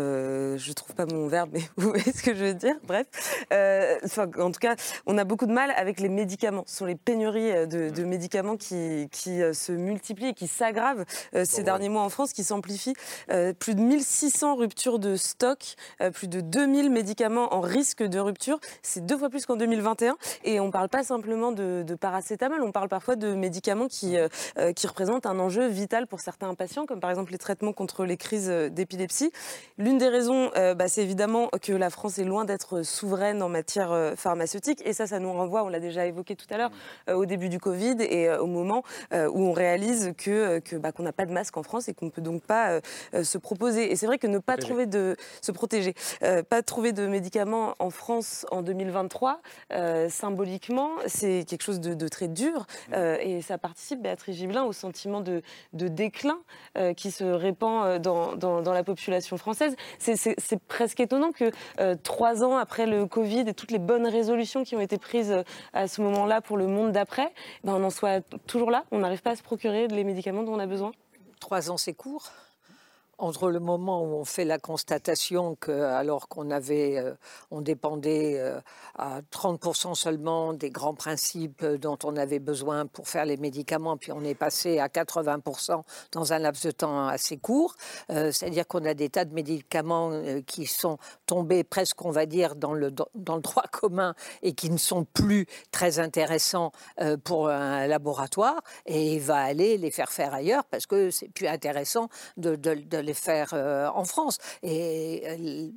je ne trouve pas mon verbe, mais vous voyez ce que je veux dire? Bref, en tout cas, on a beaucoup de mal avec les médicaments. Ce sont les pénuries de, médicaments qui, qui se multiplient et qui s'aggravent ces derniers mois en France, qui s'amplifient. plus de 1600 ruptures de stock, plus de 2000 médicaments en risque de rupture. C'est deux fois plus qu'en 2021. Et on ne parle pas simplement de, paracétamol, on parle parfois de médicaments qui, euh, euh, qui représentent un enjeu vital pour certains patients, comme par exemple les traitements contre les crises d'épilepsie. L'une des raisons, euh, bah, c'est évidemment que la France est loin d'être souveraine en matière pharmaceutique. Et ça, ça nous renvoie, on l'a déjà évoqué tout à l'heure, au début du Covid et au moment où on réalise que, que bah, qu'on n'a pas de masque en France et qu'on ne peut donc pas se proposer. Et c'est vrai que ne pas trouver de se protéger, euh, pas trouver de médicaments en France en 2023, euh, symboliquement, c'est quelque chose de, très dur euh, et ça participe, Béatrice Gibelin, au sentiment de, déclin qui se répand dans, dans, la population française. C'est presque étonnant que trois ans après le Covid et toutes les bonnes résolutions qui ont été prises à ce moment-là pour le monde d'après, ben on en soit toujours là, on n'arrive pas à se procurer les médicaments dont on a besoin. Trois ans, c'est court entre le moment où on fait la constatation que, alors qu'on avait, euh, on dépendait euh, à 30% seulement des grands principes dont on avait besoin pour faire les médicaments, puis on est passé à 80% dans un laps de temps assez court, euh, c'est-à-dire qu'on a des tas de médicaments qui sont tombés presque, on va dire, dans le, dans le droit commun et qui ne sont plus très intéressants pour un laboratoire, et il va aller les faire faire ailleurs parce que c'est plus intéressant de, de, de les faire euh, en France. Et euh,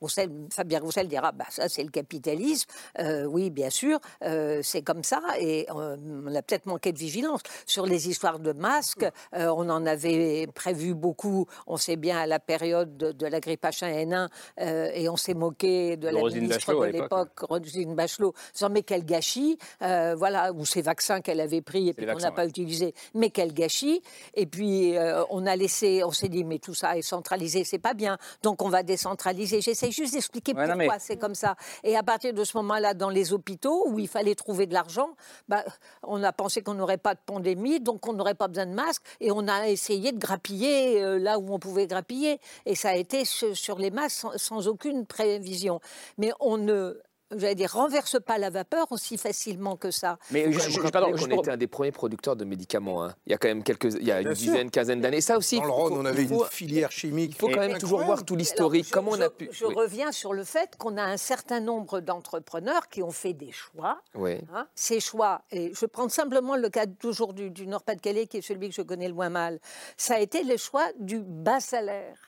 alors, Fabien Roussel dira bah, ça c'est le capitalisme. Euh, oui, bien sûr, euh, c'est comme ça et euh, on a peut-être manqué de vigilance. Sur les histoires de masques, on en avait prévu beaucoup, on sait bien, à la période de, la grippe H1N1 et on s'est moqué de, la ministre de l'époque, Rosine Bachelot, disant mais quel gâchis, voilà, ou ces vaccins qu'elle avait pris et puis qu'on n'a pas utilisé, mais quel gâchis. Et puis on a laissé, on s'est dit mais tout ça est centralisé, c'est pas bien, donc on va décentraliser. J'essaie juste d'expliquer pourquoi c'est comme ça. Et à partir de ce moment-là, dans les hôpitaux où il fallait trouver de l'argent, bah, on a pensé qu'on n'aurait pas de pandémie, donc on n'aurait pas besoin de masques, et on a essayé de grappiller euh, là où on pouvait grappiller. Et ça a été sur les masques sans aucune prévision. Mais on ne j'allais dire, renverse pas la vapeur aussi facilement que ça. Mais je, je, pardon, on était un des premiers producteurs de médicaments. Hein. Il y a quand même quelques, il y a une dizaine, quinzaine d'années. Ça aussi. Dans le Rhône, on avait une filière chimique. Il faut quand même toujours voir tout l'historique. Comment on a pu. Je reviens sur le fait qu'on a un certain nombre d'entrepreneurs qui ont fait des choix. Oui. Hein. Ces choix, et je prends simplement le cas toujours du, du Nord-Pas-de-Calais, qui est celui que je connais le moins mal. Ça a été le choix du bas salaire.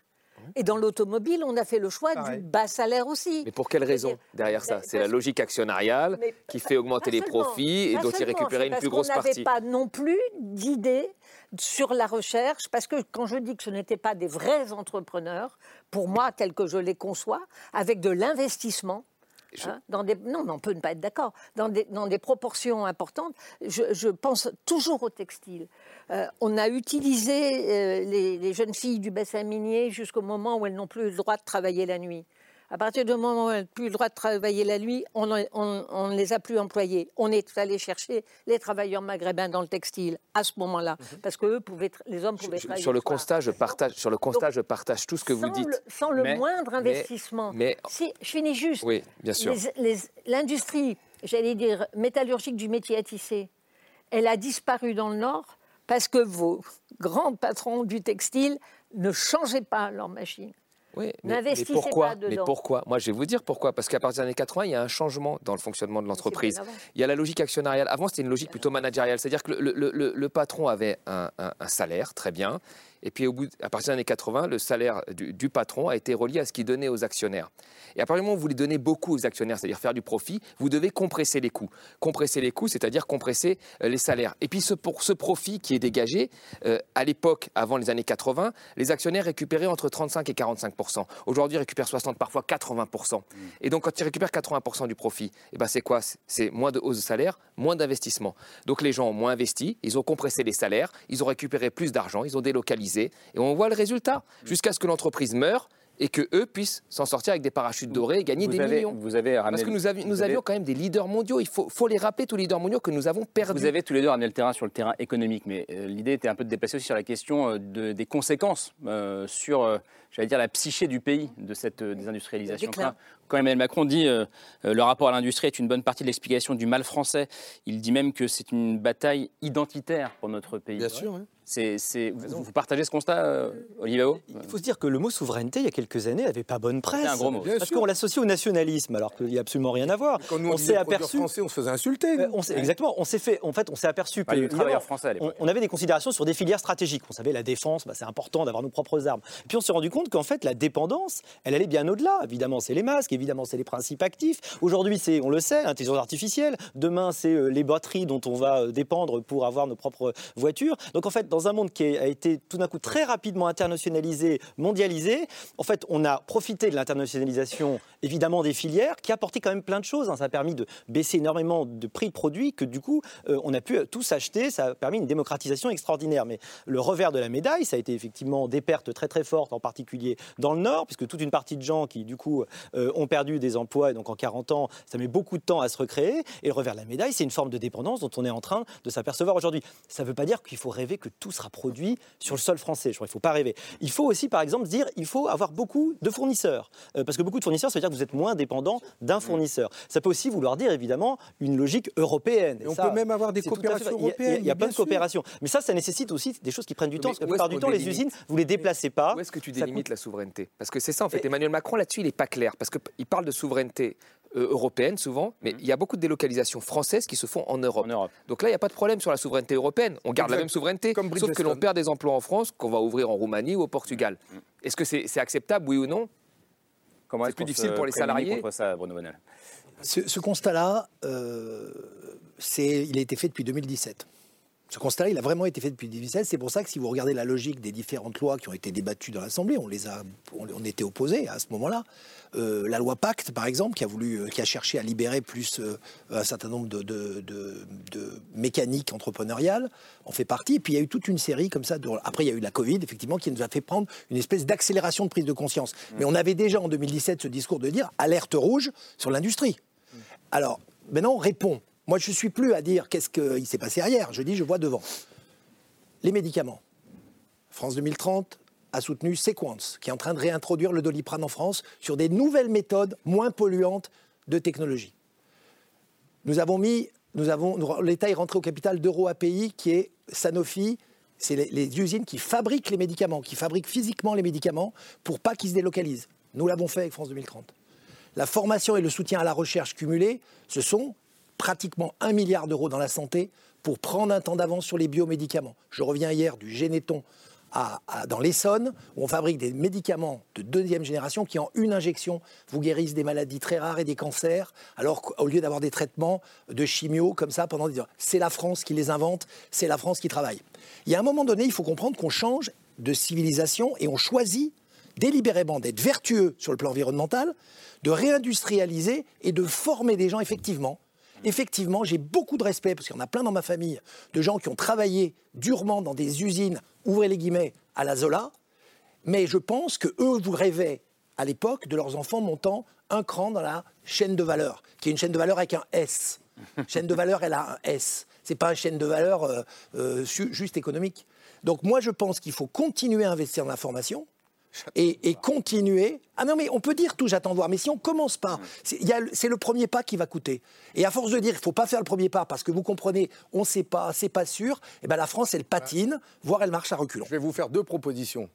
Et dans l'automobile, on a fait le choix Pareil. du bas salaire aussi. Mais pour quelle raison derrière ça C'est la logique actionnariale qui fait augmenter les profits et dont il c'est une parce plus grosse qu'on partie. n'avait pas non plus d'idées sur la recherche, parce que quand je dis que ce n'étaient pas des vrais entrepreneurs, pour moi, tels que je les conçois, avec de l'investissement, hein, non, mais on peut ne pas être d'accord, dans des, proportions importantes, je, pense toujours au textile. Euh, on a utilisé euh, les jeunes filles du bassin minier jusqu'au moment où elles n'ont plus le droit de travailler la nuit. À partir du moment où elles n'ont plus le droit de travailler la nuit, on ne on, on les a plus employés. On est allé chercher les travailleurs maghrébins dans le textile à ce moment-là, parce que eux pouvaient, les hommes pouvaient travailler. Sur le soir. constat, je partage. Sur le constat, je partage tout ce que vous dites. le, sans le Mais- moindre investissement. Mais, Si, je finis juste. oui, bien sûr. L'industrie, j'allais dire, métallurgique du métier à tisser, elle a disparu dans le Nord parce que vos grands patrons du textile ne changeaient pas leurs machines. Oui, mais, pourquoi pas. Mais pourquoi? Moi, je vais vous dire pourquoi. Parce qu'à partir des années 80, il y a un changement dans le fonctionnement de l'entreprise. Il y a la logique actionnariale. Avant, c'était une logique plutôt managériale. C'est-à-dire que le, le- le- le patron avait un, un- un salaire, très bien. Et puis, au bout, à partir des années 80, le salaire du, du patron a été relié à ce qu'il donnait aux actionnaires. Et à partir du moment où vous voulez donner beaucoup aux actionnaires, c'est-à-dire faire du profit, vous devez compresser les coûts. Compresser les coûts, c'est-à-dire compresser euh, les salaires. Et puis, ce, pour ce profit qui est dégagé, euh, à l'époque, avant les années 80, les actionnaires récupéraient entre 35 et 45% Aujourd'hui, ils récupèrent 60, parfois 80% Et donc, quand ils récupèrent 80% du profit, eh ben, c'est quoi? C'est moins de hausse de salaire, moins d'investissement. Donc, les gens ont moins investi, ils ont compressé les salaires, ils ont récupéré plus d'argent, ils ont délocalisé. Et on voit le résultat, jusqu'à ce que l'entreprise meure et que eux puissent s'en sortir avec des parachutes dorés et gagner Vous des avez- millions. vous avez ramené Parce que nous, avions, avez- quand même des leaders mondiaux. Il faut, faut les rappeler, tous les leaders mondiaux que nous avons perdus. Vous avez tous les deux ramené le terrain sur le terrain économique, mais euh, l'idée était un peu de dépasser aussi sur la question euh, de- des conséquences euh, sur, euh, j'allais dire, la psyché du pays de cette euh, désindustrialisation. Quand, quand Emmanuel Macron dit euh, euh, le rapport à l'industrie est une bonne partie de l'explication du mal français, il dit même que c'est une bataille identitaire pour notre pays. Bien sûr, oui. C'est, c'est- vous, vous partagez ce constat, euh, Olivier Il faut se dire que le mot souveraineté, il y a quelques années, n'avait pas bonne presse. C'est un gros mot. Bien Parce sûr. qu'on l'associe au nationalisme, alors qu'il n'y a absolument rien à voir. Quand nous, on, on s'est aperçu. français, on se faisait insulter. nous. Euh, on s'est- exactement. On s'est fait. En fait, on s'est aperçu que évidemment, français à l'époque. on, on avait des considérations sur des filières stratégiques. On savait la défense, bah, c'est important d'avoir nos propres armes. Puis on s'est rendu compte qu'en fait, la dépendance, elle allait bien au-delà. Évidemment, c'est les masques. Évidemment, c'est les principes actifs. Aujourd'hui, c'est, on le sait, l'intelligence artificielle. Demain, c'est euh, les batteries dont on va euh, dépendre pour avoir nos propres voitures. Donc en fait, dans un monde qui a été tout d'un coup très rapidement internationalisé, mondialisé, en fait, on a profité de l'internationalisation, évidemment, des filières, qui a apporté quand même plein de choses. hein. Ça a permis de baisser énormément de prix de produits que du coup, euh, on a pu tous acheter. Ça a permis une démocratisation extraordinaire. Mais le revers de la médaille, ça a été effectivement des pertes très très fortes, en particulier dans le Nord, puisque toute une partie de gens qui, du coup, euh, ont perdu des emplois, et donc en 40 ans, ça met beaucoup de temps à se recréer. Et le revers de la médaille, c'est une forme de dépendance dont on est en train de s'apercevoir aujourd'hui. Ça ne veut pas dire qu'il faut rêver que tout sera produit sur le sol français. Je crois qu'il ne faut pas rêver. Il faut aussi, par exemple, dire il faut avoir beaucoup de fournisseurs. Euh, parce que beaucoup de fournisseurs, ça veut dire que vous êtes moins dépendant d'un fournisseur. Ça peut aussi vouloir dire, évidemment, une logique européenne. Et on peut même avoir des coopérations vrai. Il y a- Il y a, européennes, il y a plein de sûr. coopérations. Mais ça, ça nécessite aussi des choses qui prennent du temps. Parce que la plupart du temps, les usines, vous les déplacez pas. Où est-ce que tu délimites la souveraineté? Parce que c'est ça, en fait. Emmanuel Macron, là-dessus, il n'est pas clair. Parce qu'il parle de souveraineté européenne, souvent, mais il y a beaucoup de délocalisations françaises qui se font en Europe. Donc là, il n'y a pas de problème sur la souveraineté européenne. On garde la même souveraineté, Comme sauf que l'on perd des emplois en France qu'on va ouvrir en Roumanie ou au Portugal. Est-ce que c'est acceptable, oui ou non? Comment C'est est-ce plus difficile pour les salariés ça, Bruno Ce, ce constat-là, euh, c'est- il a été fait depuis 2017. Ce constat-là, il a vraiment été fait depuis 2017. C'est pour ça que si vous regardez la logique des différentes lois qui ont été débattues dans l'Assemblée, on les a, on, on était opposés à ce moment-là. Euh, la loi Pacte, par exemple, qui a voulu, euh, qui a cherché à libérer plus euh, un certain nombre de, de, de- de mécaniques entrepreneuriales, en fait partie. Et puis il y a eu toute une série comme ça. de- après, il y a eu la Covid, effectivement, qui nous a fait prendre une espèce d'accélération de prise de conscience. Mais on avait déjà en 2017 ce discours de dire alerte rouge sur l'industrie. Alors, maintenant, on répond. Moi, je ne suis plus à dire qu'est-ce qu'il s'est passé arrière. Je dis, je vois devant. Les médicaments. France 2030 a soutenu Sequence, qui est en train de réintroduire le doliprane en France sur des nouvelles méthodes moins polluantes de technologie. Nous avons mis, nous avons, l'État est rentré au capital d'Euro API, qui est Sanofi. C'est les, les usines qui fabriquent les médicaments, qui fabriquent physiquement les médicaments pour pas qu'ils se délocalisent. Nous l'avons fait avec France 2030. La formation et le soutien à la recherche cumulés, ce sont pratiquement un milliard d'euros dans la santé pour prendre un temps d'avance sur les biomédicaments. Je reviens hier du Généton à- dans l'Essonne, où on fabrique des médicaments de deuxième génération qui, en une injection, vous guérissent des maladies très rares et des cancers, alors qu'au lieu d'avoir des traitements de chimio comme ça pendant des heures. C'est la France qui les invente, c'est la France qui travaille. Il y a un moment donné, il faut comprendre qu'on change de civilisation et on choisit délibérément d'être vertueux sur le plan environnemental, de réindustrialiser et de former des gens effectivement. Effectivement, j'ai beaucoup de respect, parce qu'il y en a plein dans ma famille, de gens qui ont travaillé durement dans des usines, ouvrez les guillemets, à la Zola, mais je pense que eux vous rêvaient à l'époque de leurs enfants montant un cran dans la chaîne de valeur, qui est une chaîne de valeur avec un S. chaîne de valeur, elle a un S. C'est pas une chaîne de valeur euh, euh, juste économique. Donc moi, je pense qu'il faut continuer à investir dans la formation et, et continuer. Ah non, mais on peut dire tout, j'attends de voir. Mais si on commence pas, c'est le- premier pas qui va coûter. Et à force de dire, il faut pas faire le premier pas parce que vous comprenez, on ne sait pas, c'est pas sûr. Et ben la France, elle patine, voire elle marche à reculons. Je vais vous faire deux propositions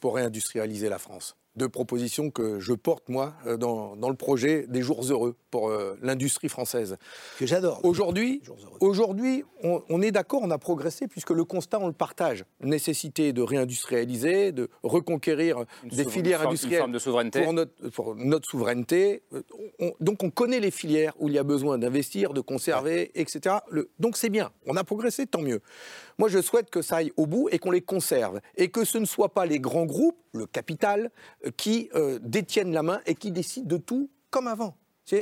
pour réindustrialiser la France. Deux propositions que je porte, moi, euh, dans, dans le projet des jours heureux pour euh, l'industrie française. Que j'adore. Aujourd'hui, aujourd'hui on, on est d'accord, on a progressé, puisque le constat, on le partage. Nécessité de réindustrialiser, de reconquérir Une des filières une industrielles forme de souveraineté. Pour, notre, pour notre souveraineté. Euh, on- donc on connaît les filières où il y a besoin d'investir, de conserver, etc. Le- donc c'est bien, on a progressé, tant mieux. Moi, je souhaite que ça aille au bout et qu'on les conserve. Et que ce ne soit pas les grands groupes, le capital, euh, qui euh, détiennent la main et qui décident de tout comme avant.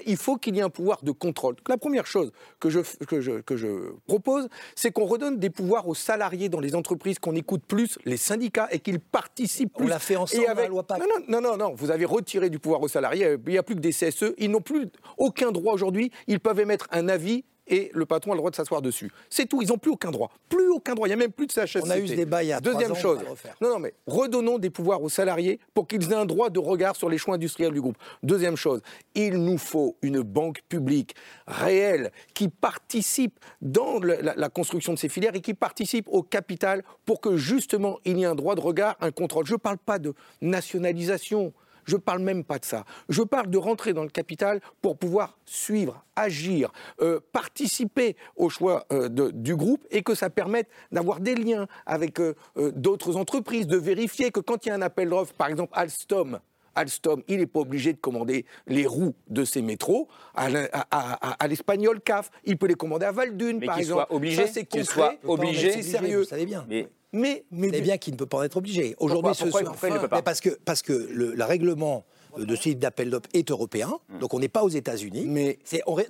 Il faut qu'il y ait un pouvoir de contrôle. Donc, la première chose que je, que je, que je propose, c'est qu'on redonne des pouvoirs aux salariés dans les entreprises, qu'on écoute plus les syndicats et qu'ils participent On plus. l'a fait ensemble Et la avec- loi. Non, non, non, non, non, vous avez retiré du pouvoir aux salariés. Il n'y a plus que des CSE. Ils n'ont plus aucun droit aujourd'hui. Ils peuvent émettre un avis et le patron a le droit de s'asseoir dessus. C'est tout. Ils n'ont plus aucun droit. Plus aucun droit. Il n'y a même plus de CHSCT. On a eu ce débat il y a trois Deuxième ans, chose. Non, non, mais redonnons des pouvoirs aux salariés pour qu'ils aient un droit de regard sur les choix industriels du groupe. Deuxième chose, il nous faut une banque publique réelle qui participe dans le- la, la construction de ces filières et qui participe au capital pour que justement il y ait un droit de regard, un contrôle. Je ne parle pas de nationalisation. Je ne parle même pas de ça. Je parle de rentrer dans le capital pour pouvoir suivre, agir, euh, participer au choix euh, de- du groupe et que ça permette d'avoir des liens avec euh, d'autres entreprises, de vérifier que quand il y a un appel d'offres, par exemple Alstom, Alstom, il n'est pas obligé de commander les roues de ses métros à, l'in- à- à- à- à l'espagnol CAF. Il peut les commander à Valdune, Mais par qu'il exemple. soit obligé, Ça, c'est qu'il soit obligé. C'est sérieux. Vous savez bien. Mais Mais, mais, savez bien qu'il ne peut pas en être obligé. Aujourd'hui, ce pourquoi- il ne peut pas Mais parce que, parce que le, le règlement de ce type d'appel d'offres est européen, Hmm. donc on n'est pas aux États-Unis. Mais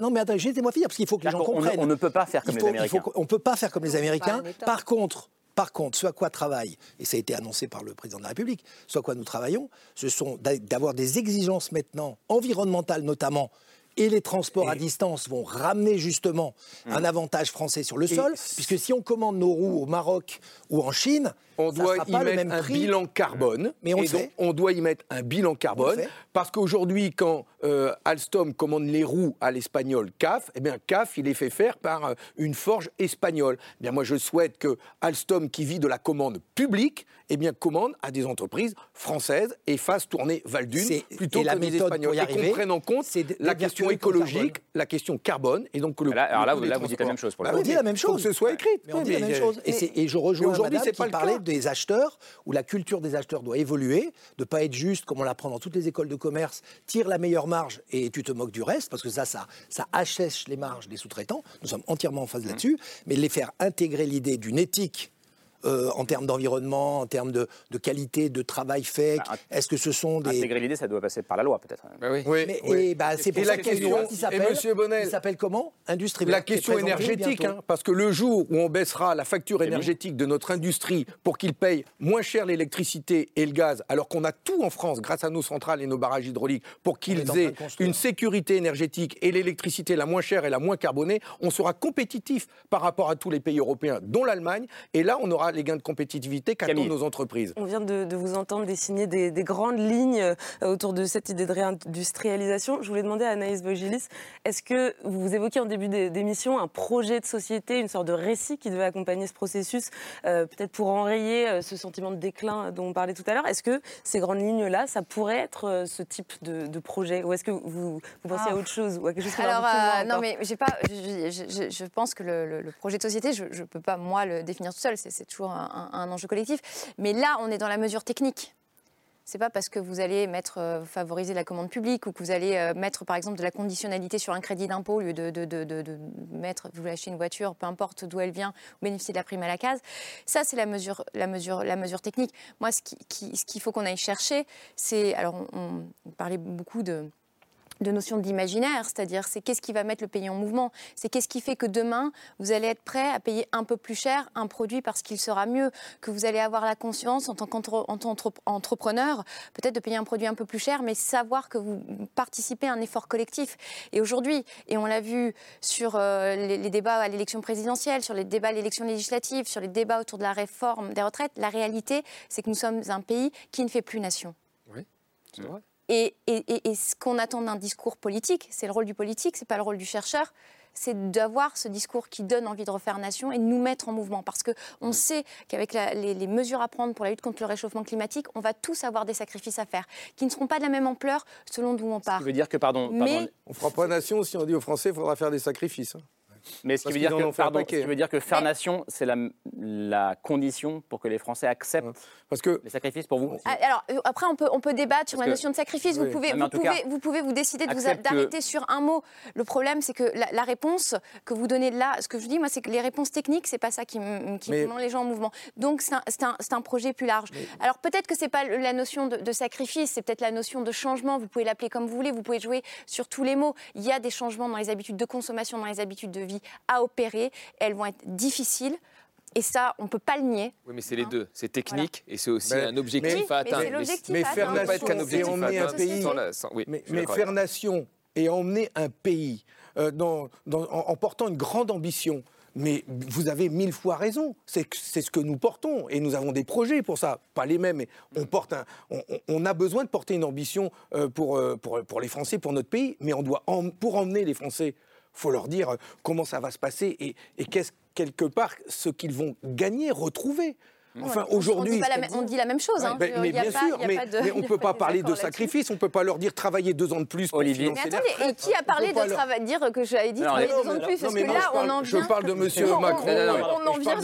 non, mais attendez, laissez-moi finir parce qu'il faut que les gens on comprennent. on ne peut pas faire comme les faut- faut Américains. qu'on- on ne peut pas faire comme les Américains. Par contre. Par contre, ce à quoi travaille, et ça a été annoncé par le président de la République, ce à quoi nous travaillons, ce sont d'a- d'avoir des exigences maintenant, environnementales notamment, et les transports à distance vont ramener justement un avantage français sur le Et- sol, puisque si on commande nos roues au Maroc ou en Chine, on ça doit sera y pas le mettre même un prix. bilan carbone. Mais on et le donc, on doit y mettre un bilan carbone. Parce qu'aujourd'hui, quand euh, Alstom commande les roues à l'espagnol CAF, eh bien CAF, il est fait faire par euh, une forge espagnole. Eh bien, moi, je souhaite que Alstom, qui vit de la commande publique, eh bien, commande à des entreprises françaises et fasse tourner Valdune plutôt et la que des méthode Espagnols. pour y et arriver, qu'on prenne en compte de- la de question écologique, la question carbone. Et donc, le, Là, alors là, vous- là, dites la même chose pour Bah on dit la même chose. que ce soit écrit. Mais on dit la même chose. Et, je rejoins aujourd'hui, c'est pas cas. des acheteurs, où la culture des acheteurs doit évoluer, de pas être juste, comme on l'apprend dans toutes les écoles de commerce, tire la meilleure marge et tu te moques du reste, parce que ça, ça, ça achèche les marges des sous-traitants. Nous sommes entièrement en phase Mmh. là-dessus. Mais de les faire intégrer l'idée d'une éthique euh, en termes d'environnement, en termes de, de qualité de travail fait, Bah, est-ce que ce sont des... Intégrer l'idée, ça doit passer par la loi, peut-être. oui. Mais- et bah, c'est pour Et ça la question, qui s'appelle. Comment? Industrie La question énergétique, hein, parce que le jour où on baissera la facture énergétique de notre industrie pour qu'ils payent moins cher l'électricité et le gaz, alors qu'on a tout en France grâce à nos centrales et nos barrages hydrauliques pour qu'ils aient une sécurité énergétique et l'électricité la moins chère et la moins carbonée, on sera compétitif par rapport à tous les pays européens, dont l'Allemagne, et là on aura les gains de compétitivité qu'attendent nos entreprises. On vient de, de vous entendre dessiner des, des grandes lignes euh, autour de cette idée de réindustrialisation. Je voulais demander à Anaïs Vogilis, est-ce que vous évoquiez en début d'é- d'émission un projet de société, une sorte de récit qui devait accompagner ce processus, euh, peut-être pour enrayer euh, ce sentiment de déclin dont on parlait tout à l'heure? Est-ce que ces grandes lignes-là, ça pourrait être ce type de, de projet? Ou est-ce que vous, vous pensez Ah. à autre chose ou à quelque chose qui va Alors, euh, non, mais j'ai pas. Je, je- je- je pense que le, le- le projet de société, je ne peux pas moi le définir tout seul. C'est c'est toujours un, enjeu collectif. Mais là, on est dans la mesure technique. C'est pas parce que vous allez mettre, euh, favoriser la commande publique ou que vous allez euh, mettre, par exemple, de la conditionnalité sur un crédit d'impôt au lieu de, de, de, de, mettre, vous acheter une voiture, peu importe d'où elle vient, ou bénéficier de la prime à la case. Ça, c'est la mesure, la, mesure, la mesure technique. Moi, ce qu'il qui, ce qu'il faut qu'on aille chercher, c'est. Alors, on parlait beaucoup de de notion d'imaginaire, c'est-à-dire c'est qu'est-ce qui va mettre le pays en mouvement, c'est qu'est-ce qui fait que demain vous allez être prêt à payer un peu plus cher un produit parce qu'il sera mieux, que vous allez avoir la conscience en tant qu'entrepreneur peut-être de payer un produit un peu plus cher, mais savoir que vous participez à un effort collectif. Et aujourd'hui, et on l'a vu sur euh, les, les, débats à l'élection présidentielle, sur les débats à l'élection législative, sur les débats autour de la réforme des retraites, la réalité, c'est que nous sommes un pays qui ne fait plus nation. Oui, c'est vrai. Et, et, et, ce qu'on attend d'un discours politique, c'est le rôle du politique, c'est pas le rôle du chercheur, c'est d'avoir ce discours qui donne envie de refaire nation et de nous mettre en mouvement. Parce qu'on sait qu'avec les, les, mesures à prendre pour la lutte contre le réchauffement climatique, on va tous avoir des sacrifices à faire, qui ne seront pas de la même ampleur selon d'où on part. Ce qui veut dire que, pardon, Mais... pardon on fera pas nation si on dit aux Français qu'il faudra faire des sacrifices. Hein. Mais ce qui, veut dire que, pardon, ce qui veut dire que faire nation, c'est la, la, condition pour que les Français acceptent Parce que, les sacrifices pour vous Alors, après, on peut, on peut débattre sur la notion de sacrifice. Oui. Vous, pouvez, vous, pouvez, cas, vous pouvez vous décider de vous d'arrêter que... sur un mot. Le problème, c'est que la, la, réponse que vous donnez là, ce que je dis, moi, c'est que les réponses techniques, c'est pas ça qui, qui mais... met les gens en mouvement. Donc, c'est un, un, un, projet plus large. Mais... Alors, peut-être que c'est pas la notion de, de sacrifice, c'est peut-être la notion de changement. Vous pouvez l'appeler comme vous voulez, vous pouvez jouer sur tous les mots. Il y a des changements dans les habitudes de consommation, dans les habitudes de vie à opérer elles vont être difficiles. Et ça, on ne peut pas le nier. Oui, mais c'est les deux. C'est technique voilà. et c'est aussi mais, un objectif mais, à atteindre. Mais, mais faire nation et emmener un pays. Sans la, sans, oui, mais, mais faire nation et emmener un pays euh, dans, dans, en, en, portant une grande ambition. Mais vous avez mille fois raison. C'est ce que nous portons. Et nous avons des projets pour ça. Pas les mêmes, mais on, porte un, on, on a besoin de porter une ambition euh, pour, pour, pour les Français, pour notre pays. Mais on doit, en, pour emmener les Français faut leur dire comment ça va se passer et, et qu'est-ce quelque part ce qu'ils vont gagner, retrouver. Enfin, aujourd'hui. On, on, dit la même chose. Hein. Ouais, mais, bien sûr, mais, de, mais, on ne peut pas parler de sacrifice, on ne peut pas leur dire travailler deux ans de plus pour Olivier. Mais attendez, et qui a parlé de travailler, dire que j'avais dit travailler deux ans de plus Parce que là, on en vient. Je parle de monsieur Macron. On en vient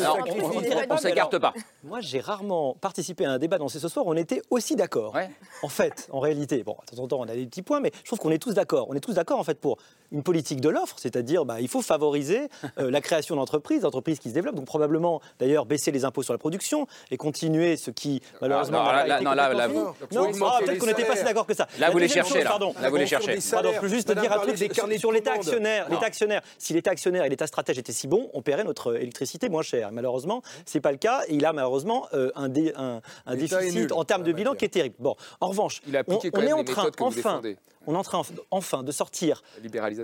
On ne s'écarte pas. Moi, j'ai rarement participé à un débat dans ce soir, on était aussi d'accord. En fait, en réalité, bon, de temps en temps, on a des petits points, mais je trouve qu'on est tous d'accord. On est tous d'accord, en fait, pour une politique de l'offre, c'est-à-dire bah, il faut favoriser euh, la création d'entreprises, d'entreprises qui se développent, donc probablement d'ailleurs baisser les impôts sur la production et continuer ce qui malheureusement ah, non, là, non, là, là, vous, non, ah, peut-être qu'on n'était pas si d'accord que ça. Là, vous les cherchez, là. Pardon, là, vous les cherchez. Pardon, je peux juste dire un truc sur l'État actionnaire. L'État actionnaire, si l'État actionnaire et l'État stratège étaient si bons, on paierait notre électricité moins cher. Malheureusement, c'est pas le cas. Et il a malheureusement euh, un, dé, un, un déficit en termes de bilan qui est terrible. Bon, en revanche, on, on est en train, enfin, on est en train enfin de sortir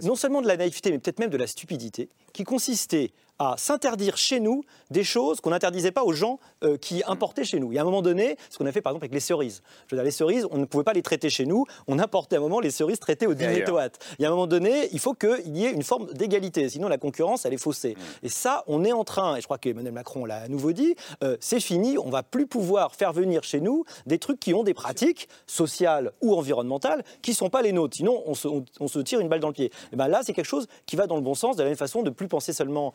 non seulement de la naïveté, mais peut-être même de la stupidité, qui consistait à s'interdire chez nous des choses qu'on n'interdisait pas aux gens euh, qui importaient chez nous. Il y a un moment donné, ce qu'on a fait par exemple avec les cerises. Je veux dire, les cerises, on ne pouvait pas les traiter chez nous, on importait à un moment les cerises traitées au dimétoate. Il y a un moment donné, il faut qu'il y ait une forme d'égalité, sinon la concurrence, elle est faussée. Mmh. Et ça, on est en train, et je crois qu'Emmanuel Macron l'a à nouveau dit, euh, c'est fini, on va plus pouvoir faire venir chez nous des trucs qui ont des pratiques sociales ou environnementales qui ne sont pas les nôtres. Sinon, on se, on, on se, tire une balle dans le pied. Et ben là, c'est quelque chose qui va dans le bon sens, de la même façon de plus penser seulement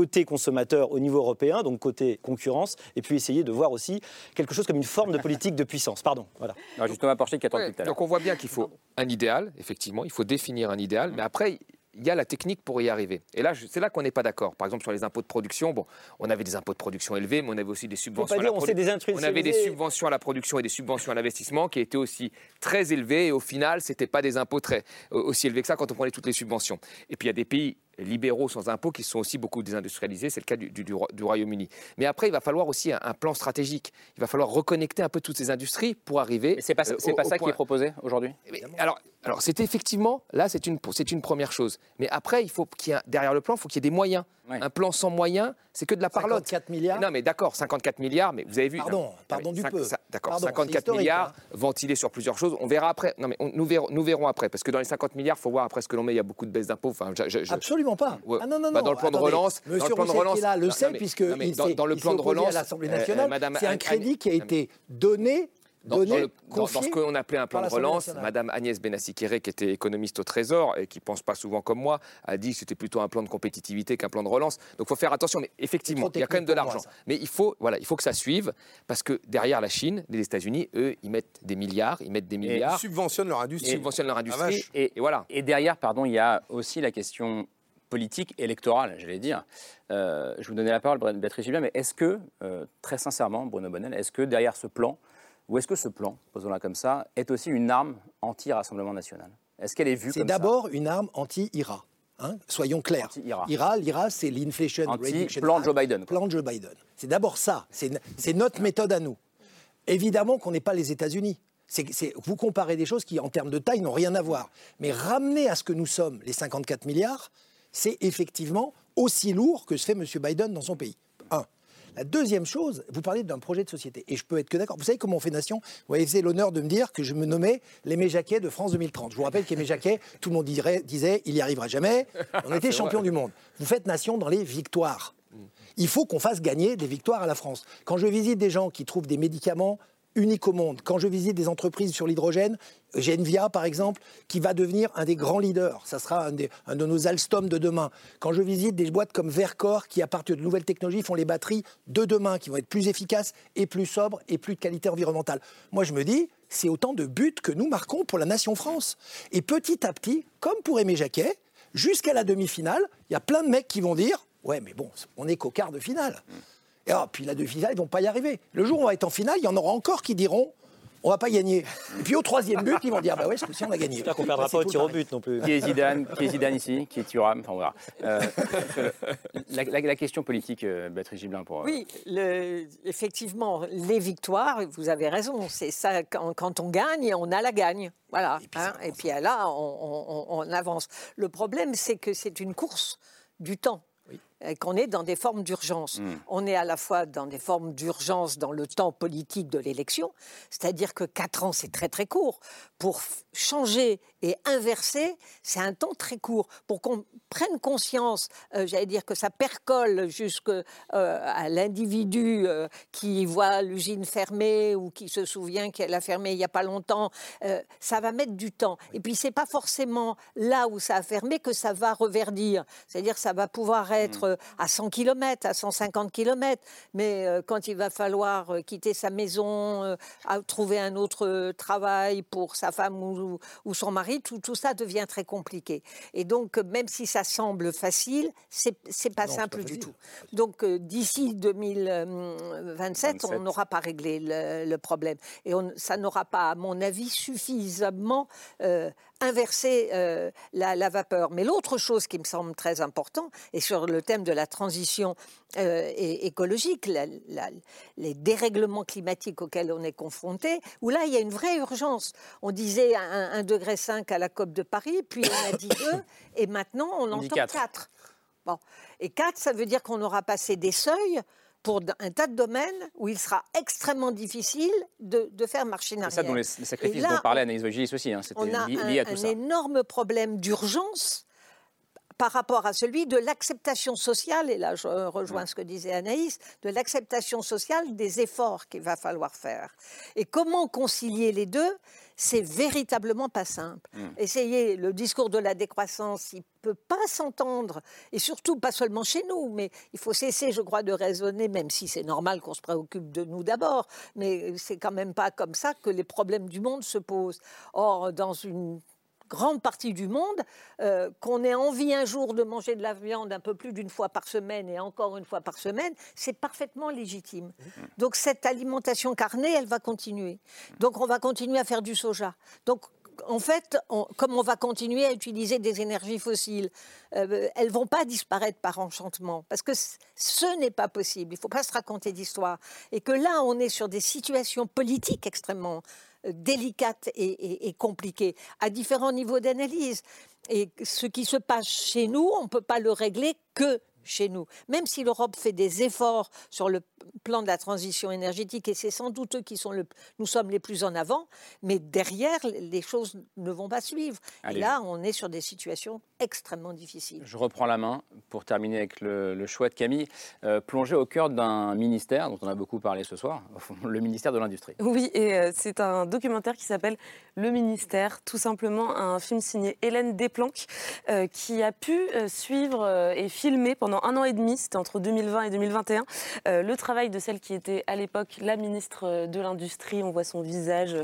côté consommateur au niveau européen, donc côté concurrence, et puis essayer de voir aussi quelque chose comme une forme de politique de puissance. Pardon. Voilà. Non, justement, Porcher qui attend ouais, tout à Donc on voit bien qu'il faut un idéal, effectivement, il faut définir un idéal, mais après, il y a la technique pour y arriver. Et là, c'est là qu'on n'est pas d'accord. Par exemple, sur les impôts de production, bon, on avait des impôts de production élevés, mais on avait aussi des subventions. À la produ... des on avait des subventions à la production et des subventions à l'investissement qui étaient aussi très élevées. Et au final, c'était pas des impôts très aussi élevés que ça quand on prenait toutes les subventions. Et puis il y a des pays libéraux sans impôts qui sont aussi beaucoup désindustrialisés, c'est le cas du, du, du Royaume-Uni. Mais après, il va falloir aussi un, un, plan stratégique. Il va falloir reconnecter un peu toutes ces industries pour arriver. C'est pas, euh, pas ça point... qui est proposé aujourd'hui? Alors, alors c'est effectivement, là, c'est une, une première chose. Mais après, il faut qu'il y ait, derrière le plan, il faut qu'il y ait des moyens. Ouais. Un plan sans moyens, c'est que de la parlotte. 54 milliards Non, mais d'accord, 54 milliards, mais vous avez vu. Pardon, non, pardon du 5, peu. D'accord, 54 milliards hein. ventilés sur plusieurs choses. On verra après. Non, mais on, nous, verrons, nous, verrons, après. Parce que dans les 50 milliards, il faut voir après ce que l'on met. Il y a beaucoup de baisses d'impôts. Enfin, je, je, Absolument pas. Ouais. Ah non, non, non. Bah, dans le plan Attendez, de relance. Monsieur dans le plan de relance. le sait, puisque dans, dans, le plan de relance. à l'Assemblée nationale, c'est un crédit qui a été donné Dans, le- dans- dans confié ce qu'on appelait un plan de relance. Madame Agnès Benassi-Kéré, qui était économiste au Trésor et qui ne pense pas souvent comme moi, a dit que c'était plutôt un plan de compétitivité qu'un plan de relance. Donc il faut faire attention. Mais effectivement, il y a quand même de l'argent. Mais il faut, voilà, il faut que ça suive parce que derrière la Chine, les États-Unis, eux, ils mettent des milliards, ils mettent des milliards. Ils subventionnent leur industrie. Ils subventionnent leur Ah, industrie. Et, et voilà. Et derrière, pardon, il y a aussi la question politique, électorale, j'allais dire. Euh, je vous donnais la parole, Béatrice Gibert, mais est-ce que, euh, très sincèrement, Bruno Bonnel, est-ce que derrière ce plan, ou est-ce que ce plan, posons-la comme ça, est aussi une arme anti-Rassemblement national? Est-ce qu'elle est vue C'est comme ça? d'abord une arme anti-IRA. hein, soyons clairs. Anti-IRA. IRA, l'IRA, c'est l'Inflation Reduction plan Joe Biden. Plan Joe Biden. C'est d'abord ça. C'est c'est notre méthode à nous. Évidemment qu'on n'est pas les États-Unis. C'est- c'est- vous comparez des choses qui, en termes de taille, n'ont rien à voir. Mais ramener à ce que nous sommes, les 54 milliards, c'est effectivement aussi lourd que ce fait M. Biden dans son pays. Un. La deuxième chose, vous parlez d'un projet de société, et je peux être que d'accord. Vous savez comment on fait nation? Vous avez fait l'honneur de me dire que je me nommais l'Aimé Jacquet de France 2030. Je vous rappelle qu'Aimé Jacquet, tout le monde dirait, disait, il n'y arrivera jamais. On était champion du monde. Vous faites nation dans les victoires. Il faut qu'on fasse gagner des victoires à la France. Quand je visite des gens qui trouvent des médicaments uniques au monde, quand je visite des entreprises sur l'hydrogène, j'ai Envia par exemple, qui va devenir un des grands leaders. Ça sera un, un de nos Alstom de demain. Quand je visite des boîtes comme Vercor, qui à partir de nouvelles technologies font les batteries de demain, qui vont être plus efficaces et plus sobres et plus de qualité environnementale. Moi je me dis, c'est autant de buts que nous marquons pour la nation France. Et petit à petit, comme pour Aimé Jacquet, jusqu'à la demi-finale, il y a plein de mecs qui vont dire Ouais, mais bon, on n'est qu'au quart de finale. Et alors, puis la demi-finale, ils vont pas y arriver. Le jour où on va être en finale, il y en aura encore qui diront On va pas gagner. Et puis au troisième but, ils vont dire Bah ouais, ce coup-ci, on a gagné. J'espère qu'on perdra Bah, c'est pas au tir au but non plus. Qui est Zidane Qui est Zidane ici Qui est Thuram Enfin, on verra. Euh, la, la- la question politique, euh, Béatrice Gibelin, pour... euh, Oui, le- effectivement, les victoires, vous avez raison, c'est ça, quand, quand on gagne, on a la gagne. Voilà. Et puis, et puis là, on, on- avance. Le problème, c'est que c'est une course du temps. Et qu'on est dans des formes d'urgence. Mm. On est à la fois dans des formes d'urgence dans le temps politique de l'élection, c'est-à-dire que quatre ans, c'est très très court. Pour changer et inverser, c'est un temps très court. Pour qu'on prenne conscience, euh, j'allais dire que ça percole jusqu'à l'individu euh, qui voit l'usine fermée ou qui se souvient qu'elle a fermé il n'y a pas longtemps, euh, ça va mettre du temps. Et puis, c'est pas forcément là où ça a fermé que ça va reverdir. C'est-à-dire que ça va pouvoir être euh, à 100 km, à 150 km, mais euh, quand il va falloir euh, quitter sa maison, euh, trouver un autre euh, travail pour sa femme ou, ou son mari, tout, tout ça devient très compliqué. Et donc, euh, même si ça semble facile, c'est pas Non, simple pas du tout. Donc, euh, d'ici 2027, on 27. n'aura pas réglé le, le problème. Et on- ça n'aura pas, à mon avis, suffisamment euh, inversé euh, la, la vapeur. Mais l'autre chose qui me semble très important, et sur le thème de la transition euh, écologique, la- la- les dérèglements climatiques auxquels on est confronté, où là, il y a une vraie urgence. On disait 1,5 degré à la COP de Paris, puis on a dit 2, et maintenant on, On entend quatre. 4. Bon. Et 4, ça veut dire qu'on aura passé des seuils pour un tas de domaines où il sera extrêmement difficile de, de faire marche en C'est ça dont les, les sacrifices là, dont parlait Anaïs Vogilis aussi. hein, C'était un, lié à tout un ça. énorme problème d'urgence par rapport à celui de l'acceptation sociale, et là je rejoins ce que disait Anaïs, de l'acceptation sociale des efforts qu'il va falloir faire. Et comment concilier les deux c'est véritablement pas simple. Mm. Essayez le discours de la décroissance, il peut pas s'entendre, et surtout pas seulement chez nous, mais il faut cesser, je crois, de raisonner, même si c'est normal qu'on se préoccupe de nous d'abord, mais c'est quand même pas comme ça que les problèmes du monde se posent. Or, dans une grande partie du monde, euh, qu'on ait envie un jour de manger de la viande un peu plus d'une fois par semaine et encore une fois par semaine, c'est parfaitement légitime. Donc cette alimentation carnée, elle va continuer. Donc on va continuer à faire du soja. Donc en fait, comme on va continuer à utiliser des énergies fossiles, euh, elles vont pas disparaître par enchantement, parce que ce n'est pas possible. Il faut pas se raconter d'histoire. Et que là, on est sur des situations politiques extrêmement délicates et, compliquées, à différents niveaux d'analyse. Et ce qui se passe chez nous, on ne peut pas le régler que chez nous. Même si l'Europe fait des efforts sur le plan de la transition énergétique, et c'est sans doute eux qui sont le, nous sommes les plus en avant, mais derrière, les choses ne vont pas suivre. Et là, on est sur des situations extrêmement difficiles. Je reprends la main pour terminer avec le, choix de Camille. Euh, plongé au cœur d'un ministère dont on a beaucoup parlé ce soir, le ministère de l'Industrie. Oui, et euh, c'est un documentaire qui s'appelle Le ministère, tout simplement un film signé Hélène Desplanques, euh, qui a pu suivre et filmer pendant un an et demi, c'était entre 2020 et 2021, le travail de celle qui était à l'époque la ministre de l'Industrie. On voit son visage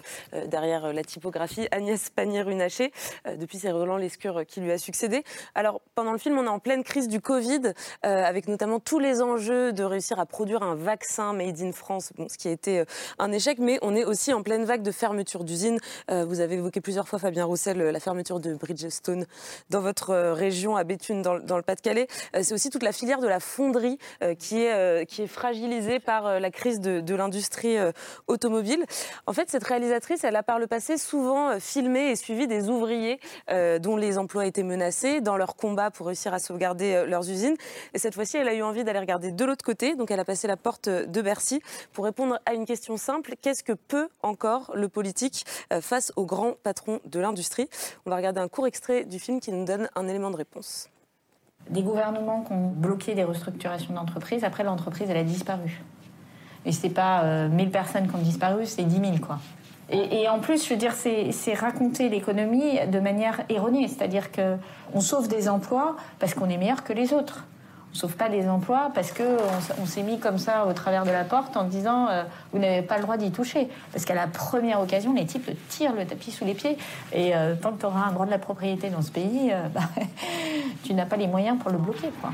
derrière la typographie, Agnès Pannier-Runacher. depuis, c'est Roland Lescure qui lui a succédé. Alors, pendant le film, on est en pleine crise du Covid, avec notamment tous les enjeux de réussir à produire un vaccin made in France, bon, ce qui a été un échec, mais on est aussi en pleine vague de fermeture d'usines. vous avez évoqué plusieurs fois, Fabien Roussel, la fermeture de Bridgestone dans votre région, à Béthune, dans, dans le Pas-de-Calais. c'est aussi toute la filière de la fonderie qui, est, qui est fragilisée par la crise de, de l'industrie automobile. En fait, cette réalisatrice, elle a par le passé souvent filmé et suivi des ouvriers dont les emplois étaient menacés dans leur combat pour réussir à sauvegarder leurs usines. Et cette fois-ci, elle a eu envie d'aller regarder de l'autre côté. Donc, elle a passé la porte de Bercy pour répondre à une question simple qu'est-ce que peut encore le politique face aux grands patrons de l'industrie? On va regarder un court extrait du film qui nous donne un élément de réponse. Des gouvernements qui ont bloqué des restructurations d'entreprises, après l'entreprise, elle a disparu. Et c'est pas euh, 1000 personnes qui ont disparu, c'est 10 000, quoi. Et, et, en plus, je veux dire, c'est raconter l'économie de manière erronée. C'est-à-dire qu'on sauve des emplois parce qu'on est meilleur que les autres. On ne sauve pas des emplois parce qu'on on, s'est mis comme ça au travers de la porte en disant euh, vous n'avez pas le droit d'y toucher. Parce qu'à la première occasion, les types tirent le tapis sous les pieds. Et euh, tant que tu auras un droit de la propriété dans ce pays, euh, bah, tu n'as pas les moyens pour le bloquer. Quoi.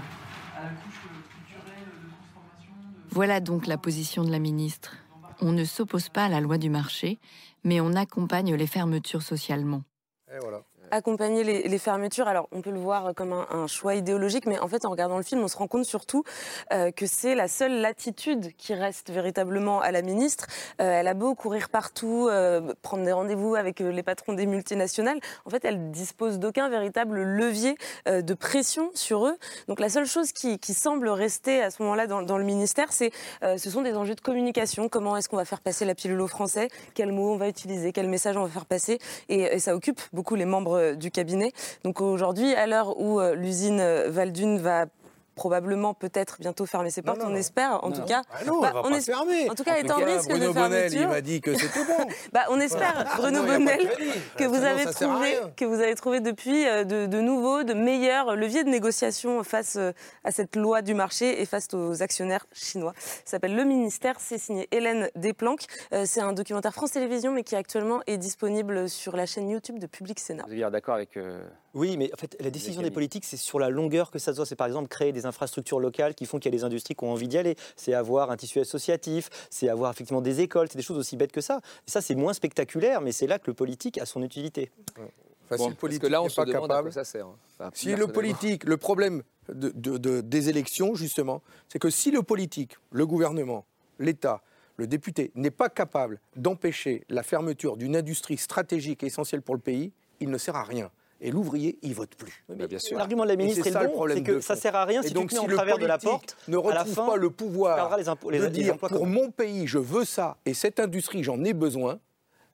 Voilà donc la position de la ministre. On ne s'oppose pas à la loi du marché, mais on accompagne les fermetures socialement. Et voilà accompagner les, fermetures. Alors, on peut le voir comme un, choix idéologique, mais en fait, en regardant le film, on se rend compte surtout euh, que c'est la seule latitude qui reste véritablement à la ministre. Euh, elle a beau courir partout, euh, prendre des rendez-vous avec les patrons des multinationales. En fait, elle dispose d'aucun véritable levier de pression sur eux. Donc, la seule chose qui, semble rester à ce moment-là dans, le ministère, c'est ce sont des enjeux de communication. Comment est-ce qu'on va faire passer la pilule aux Français? Quels mots on va utiliser? Quel message on va faire passer? Et ça occupe beaucoup les membres du cabinet. Donc aujourd'hui, à l'heure où l'usine Valdune va probablement peut-être bientôt fermer ses portes, non, non, on espère en non. tout cas. Ah non, bah, on, on est... fermer. En tout cas, étant risque Bruno de Bonnel, fermeture. il m'a dit que c'était bon. bah, on espère, Ah, Bruno Bonnel, que vous avez trouvé, que vous avez trouvé depuis euh, de, de nouveaux, de meilleurs leviers de négociation face euh, à cette loi du marché et face aux actionnaires chinois. Ça s'appelle Le Ministère, c'est signé Hélène Desplanques. Euh, c'est un documentaire France Télévisions, mais qui actuellement est disponible sur la chaîne YouTube de Public Sénat. Vous êtes d'accord avec euh, Oui, mais en fait, la décision des politiques, c'est sur la longueur que ça se doit. C'est par exemple créer des infrastructures locales qui font qu'il y a des industries qui ont envie d'y aller. C'est avoir un tissu associatif, c'est avoir effectivement des écoles, c'est des choses aussi bêtes que ça. Et ça, c'est moins spectaculaire, mais c'est là que le politique a son utilité. Enfin, Bon, si le parce politique que là, on n'est pas demande à capable. quoi ça sert. hein. Enfin, Si le politique, le problème de, de- de- des élections, justement, c'est que si le politique, le gouvernement, l'État, le député n'est pas capable d'empêcher la fermeture d'une industrie stratégique et essentielle pour le pays, il ne sert à rien. Et l'ouvrier, il vote plus. sûr. L'argument de la ministre est le bon, problème c'est que ça sert à rien Et si donc, tu te mets si en le travers de la porte. ne à la retrouve fin, pas le pouvoir les impôts- les- de dire pour mon pays, je veux ça, et cette industrie, j'en ai besoin,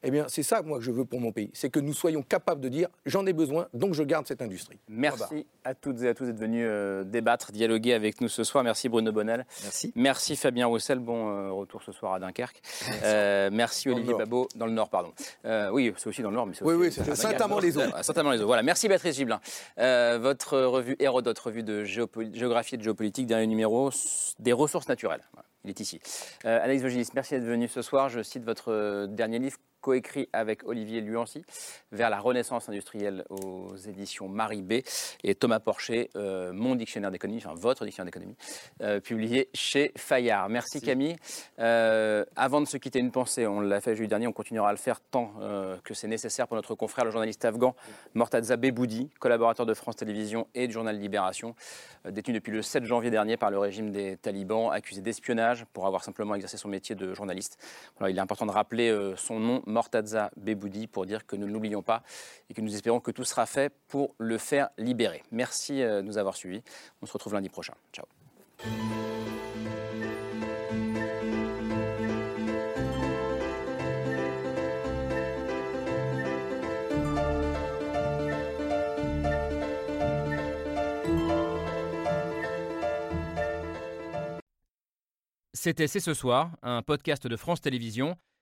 eh bien, c'est ça, moi, que je veux pour mon pays. C'est que nous soyons capables de dire, j'en ai besoin, donc je garde cette industrie. Merci à toutes et à tous d'être venus euh, débattre, dialoguer avec nous ce soir. Merci Bruno Bonnel. Merci. Merci Fabien Roussel. Bon euh, retour ce soir à Dunkerque. Euh, merci le Olivier. Babot. Dans le Nord, pardon. Euh, oui, c'est aussi dans le Nord, mais c'est Oui, aussi oui, c'est à Dunkerque. Saint-Amand-les-Eaux. Saint-Amand-les-Eaux. Voilà. Merci Béatrice Gibelin. Euh, votre revue Hérodote, revue de géographie et de géopolitique, dernier numéro des ressources naturelles. Voilà, il est ici. Euh, Anaïs Vogilis, merci d'être venue ce soir. Je cite votre euh, dernier livre coécrit avec Olivier Luancy, vers la renaissance industrielle aux éditions Marie B. Et Thomas Porcher, euh, mon dictionnaire d'économie, enfin votre dictionnaire d'économie, euh, publié chez Fayard. Merci, Camille. Euh, avant de se quitter, une pensée, on l'a fait jeudi dernier, on continuera à le faire tant que c'est nécessaire pour notre confrère, le journaliste afghan Mortaza Beboudi, collaborateur de France Télévisions et du journal Libération, détenu depuis le 7 janvier dernier par le régime des talibans, accusé d'espionnage pour avoir simplement exercé son métier de journaliste. Alors, il est important de rappeler son nom, Mortaza Beboudi pour dire que nous ne l'oublions pas et que nous espérons que tout sera fait pour le faire libérer. Merci euh, de nous avoir suivis. On se retrouve lundi prochain. Ciao. C'était C'est ce soir, un podcast de France Télévisions.